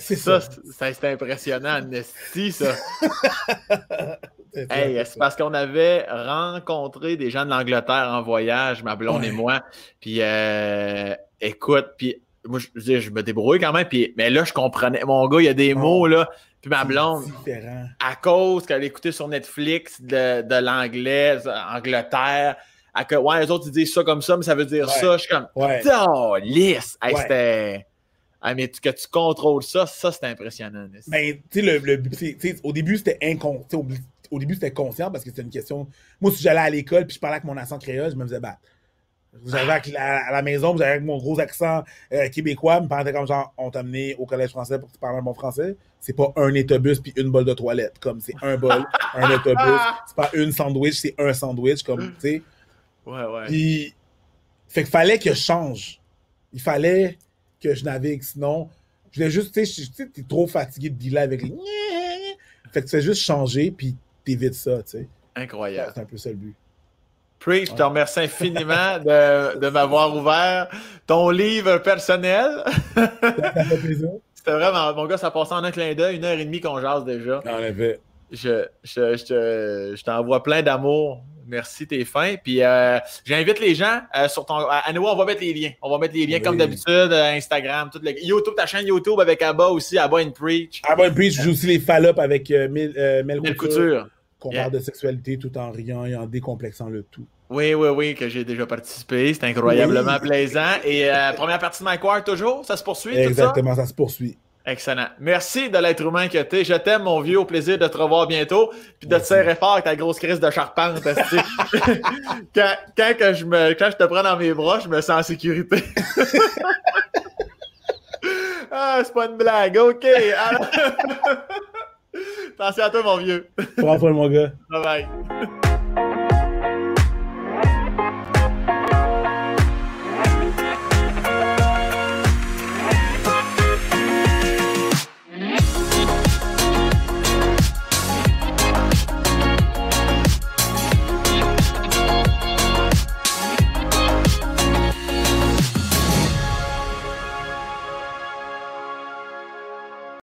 C'est Ça, ça. c'est impressionnant, Nesty, ça. <laughs> C'est Hey, c'est parce qu'on avait rencontré des gens de l'Angleterre en voyage, ma blonde Ouais. et moi. Puis, euh, écoute, puis moi, je, je, me débrouille quand même. Puis, mais là, je comprenais. Mon gars, il y a des mots, là. Puis ma blonde, Différent. à cause qu'elle écoutait sur Netflix de, de l'anglais, Angleterre, à que, ouais, les autres, ils disent ça comme ça, mais ça veut dire Ouais. ça. Je suis comme, Ouais. oh, lisse! Hey, Ouais. c'était. Ah, mais que tu contrôles ça, ça, c'est impressionnant. Ben, tu sais, le, le, au début, c'était inconscient. Au, début, c'était conscient parce que c'était une question. Moi, si j'allais à l'école puis je parlais avec mon accent créole, je me faisais battre. J'arrivais avec la- à la maison, j'arrivais avec mon gros accent euh, québécois, me parlait comme genre, on t'a amené au collège français pour que tu parles un bon français. C'est pas un autobus puis une bolle de toilette. Comme c'est un bol, un <laughs> autobus. C'est pas une sandwich, c'est un sandwich. Comme, tu sais. Ouais, ouais. Puis, fait qu'il fallait que je change. Il fallait que je navigue. Sinon, je voulais juste, tu sais, t'es trop fatigué de dealer avec les. <laughs> Fait que tu fais juste changer, puis t'évites ça, tu sais. Incroyable. C'est un peu ça le but. Preach, je te remercie infiniment de, de m'avoir ouvert ton livre personnel. <laughs> C'était vraiment, mon gars, ça passait en un clin d'œil, une heure et demie qu'on jase déjà. En effet. Je, je, je, te- je t'envoie plein d'amour. Merci, t'es fin. Puis euh, j'invite les gens euh, sur ton. À nouveau, on va mettre les liens. On va mettre les liens Oui. comme d'habitude, euh, Instagram, tout le... YouTube, ta chaîne YouTube avec Abba aussi, Abba and Preach. Bon, puis je joue aussi les fallops avec euh, Mel, Mel Mel Couture, qu'on Yeah. parle de sexualité tout en riant et en décomplexant le tout. Oui, oui, oui, que j'ai déjà participé. C'est incroyablement Oui. plaisant. Et première partie de Mike Ward, toujours, ça se poursuit, tout ça? Exactement, ça se poursuit. Excellent. Merci de l'être humain que t'es. Je t'aime, mon vieux. Au plaisir de te revoir bientôt. Puis de te serrer fort avec ta grosse crise de charpente. <laughs> quand, quand, que je me, quand je te prends dans mes bras, je me sens en sécurité. <laughs> ah, c'est pas une blague. OK. Alors- <laughs> Attention à toi, mon vieux. Prends soin, mon gars. Bye bye.